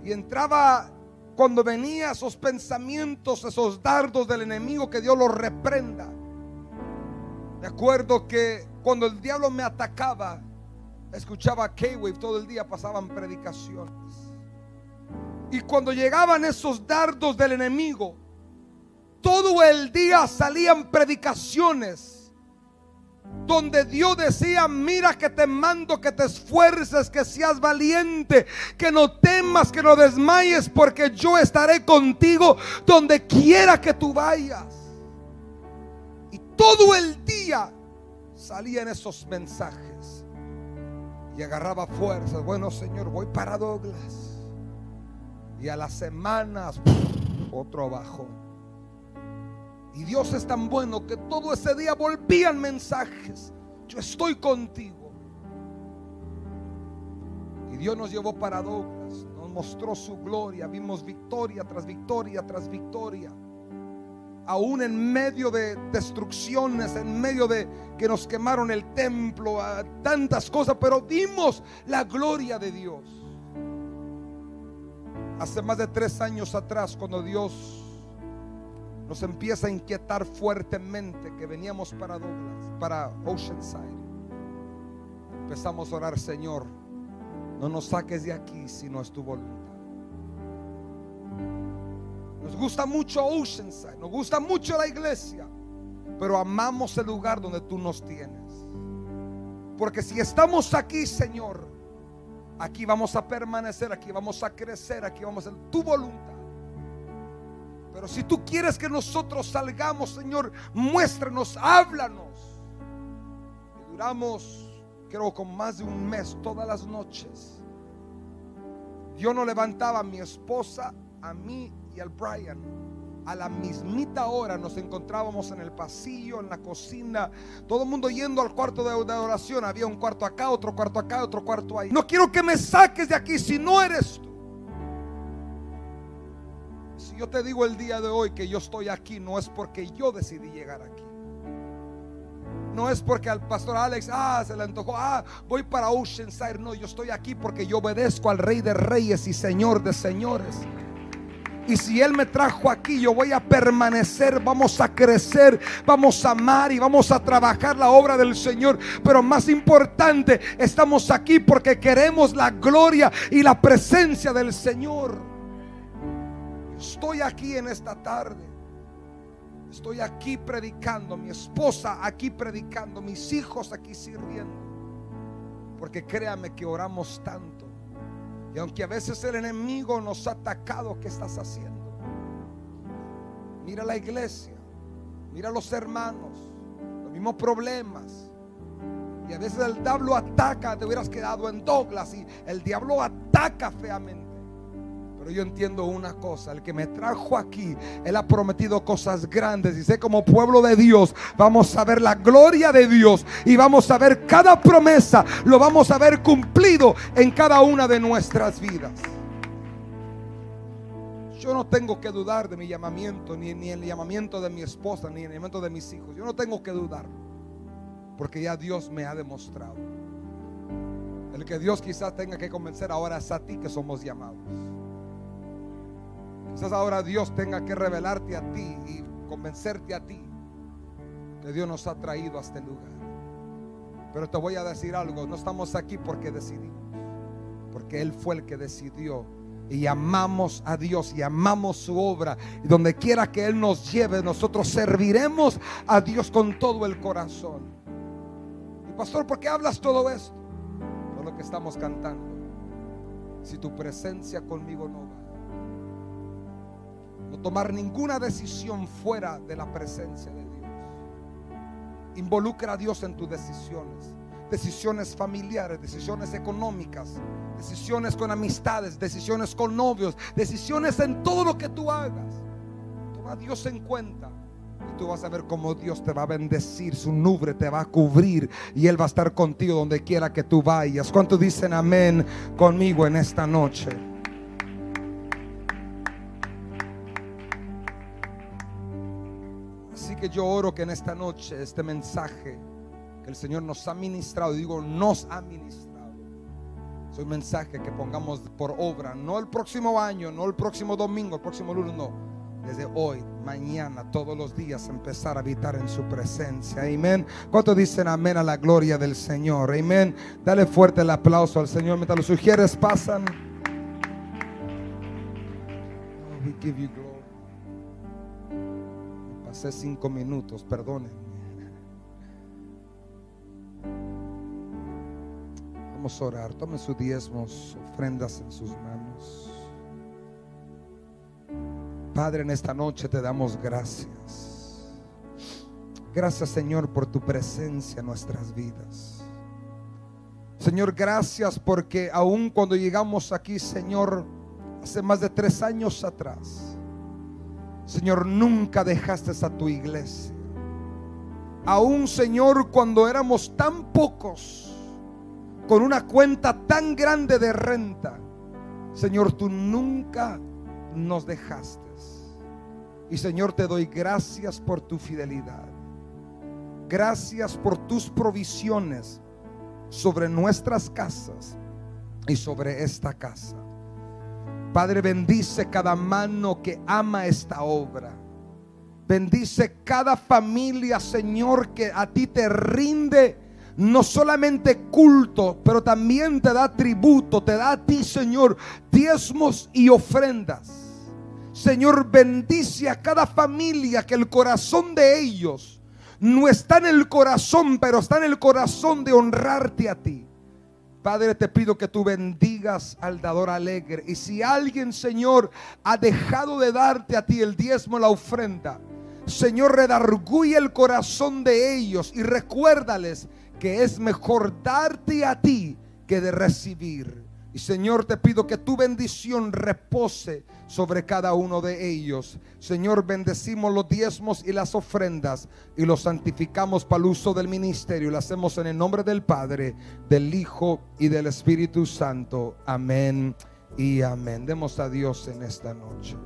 Y entraba cuando venía esos pensamientos, esos dardos del enemigo, que Dios los reprenda. De acuerdo que cuando el diablo me atacaba, escuchaba K-Wave todo el día, pasaban predicaciones. Y cuando llegaban esos dardos del enemigo, todo el día salían predicaciones donde Dios decía, mira que te mando que te esfuerces, que seas valiente, que no temas, que no desmayes, porque yo estaré contigo donde quiera que tú vayas. Y todo el día salían esos mensajes y agarraba fuerzas. Bueno, Señor, voy para Douglas. Y a las semanas, otro bajón. Y Dios es tan bueno que todo ese día volvían mensajes. Yo estoy contigo. Y Dios nos llevó para Douglas. Nos mostró su gloria. Vimos victoria tras victoria tras victoria. Aún en medio de destrucciones, en medio de que nos quemaron el templo, tantas cosas, pero vimos la gloria de Dios. Hace más de tres años atrás, cuando Dios nos empieza a inquietar fuertemente que veníamos para Douglas, para Oceanside. Empezamos a orar, Señor, no nos saques de aquí si no es tu voluntad. Nos gusta mucho Oceanside, nos gusta mucho la iglesia, pero amamos el lugar donde tú nos tienes. Porque si estamos aquí, Señor, aquí vamos a permanecer, aquí vamos a crecer, aquí vamos a hacer tu voluntad. Pero si tú quieres que nosotros salgamos, Señor, muéstranos, háblanos. Y duramos, creo, con más de un mes, todas las noches. Yo no levantaba a mi esposa, a mí y al Brian. A la mismita hora nos encontrábamos en el pasillo, en la cocina, todo el mundo yendo al cuarto de oración. Había un cuarto acá, otro cuarto acá, otro cuarto ahí. No quiero que me saques de aquí si no eres tú. Si yo te digo el día de hoy que yo estoy aquí, no es porque yo decidí llegar aquí. No es porque al pastor Alex, ah, se le antojó, ah, voy para Oceanside. No, yo estoy aquí porque yo obedezco al Rey de Reyes y Señor de Señores. Y si Él me trajo aquí, yo voy a permanecer, vamos a crecer, vamos a amar y vamos a trabajar la obra del Señor. Pero más importante, estamos aquí porque queremos la gloria y la presencia del Señor. Estoy aquí en esta tarde. Estoy aquí predicando, mi esposa aquí predicando, mis hijos aquí sirviendo. Porque créame que oramos tanto. Y aunque a veces el enemigo nos ha atacado, ¿qué estás haciendo? Mira la iglesia, mira los hermanos, los mismos problemas. Y a veces el diablo ataca, te hubieras quedado en Douglas y el diablo ataca feamente. Pero yo entiendo una cosa, el que me trajo aquí, Él ha prometido cosas grandes y sé como pueblo de Dios vamos a ver la gloria de Dios y vamos a ver cada promesa, lo vamos a ver cumplido en cada una de nuestras vidas. Yo no tengo que dudar de mi llamamiento, ni, ni el llamamiento de mi esposa, ni el llamamiento de mis hijos. Yo no tengo que dudar, porque ya Dios me ha demostrado. El que Dios quizás tenga que convencer ahora es a ti que somos llamados. Quizás ahora Dios tenga que revelarte a ti y convencerte a ti que Dios nos ha traído a este lugar. Pero te voy a decir algo, no estamos aquí porque decidimos, porque Él fue el que decidió. Y amamos a Dios y amamos su obra. Y donde quiera que Él nos lleve, nosotros serviremos a Dios con todo el corazón. Y pastor, ¿por qué hablas todo esto? Por lo que estamos cantando. Si tu presencia conmigo no va o tomar ninguna decisión fuera de la presencia de Dios. Involucra a Dios en tus decisiones. Decisiones familiares, decisiones económicas, decisiones con amistades, decisiones con novios, decisiones en todo lo que tú hagas. Toma a Dios en cuenta. Y tú vas a ver cómo Dios te va a bendecir, su nube te va a cubrir y Él va a estar contigo donde quiera que tú vayas. ¿Cuántos dicen amén conmigo en esta noche? Que yo oro que en esta noche este mensaje que el Señor nos ha ministrado, digo nos ha ministrado, es un mensaje que pongamos por obra, no el próximo año, no el próximo domingo, el próximo lunes, no. Desde hoy, mañana, todos los días empezar a habitar en su presencia. Amén. ¿Cuántos dicen amén a la gloria del Señor? Amén. Dale fuerte el aplauso al Señor mientras los sugieres pasan. Oh, we give you glory. Pasé cinco minutos, perdónenme. Vamos a orar. Tomen sus diezmos, ofrendas en sus manos. Padre, en esta noche te damos gracias. Gracias, Señor, por tu presencia en nuestras vidas. Señor, gracias porque aun cuando llegamos aquí, Señor, hace más de tres años atrás, Señor, nunca dejaste a tu iglesia. Aún, Señor, cuando éramos tan pocos, con una cuenta tan grande de renta, Señor, tú nunca nos dejaste. Y Señor, te doy gracias por tu fidelidad. Gracias por tus provisiones sobre nuestras casas y sobre esta casa. Padre, bendice cada mano que ama esta obra. Bendice cada familia, Señor, que a ti te rinde no solamente culto, pero también te da tributo, te da a ti, Señor, diezmos y ofrendas. Señor, bendice a cada familia que el corazón de ellos no está en el corazón, pero está en el corazón de honrarte a ti. Padre, te pido que tú bendigas al dador alegre. Y si alguien, Señor, ha dejado de darte a ti el diezmo, la ofrenda, Señor, redarguye el corazón de ellos y recuérdales que es mejor darte a ti que de recibir. Y Señor, te pido que tu bendición repose sobre cada uno de ellos. Señor, bendecimos los diezmos y las ofrendas y los santificamos para el uso del ministerio. Lo hacemos en el nombre del Padre, del Hijo y del Espíritu Santo. Amén y amén. Demos a Dios en esta noche.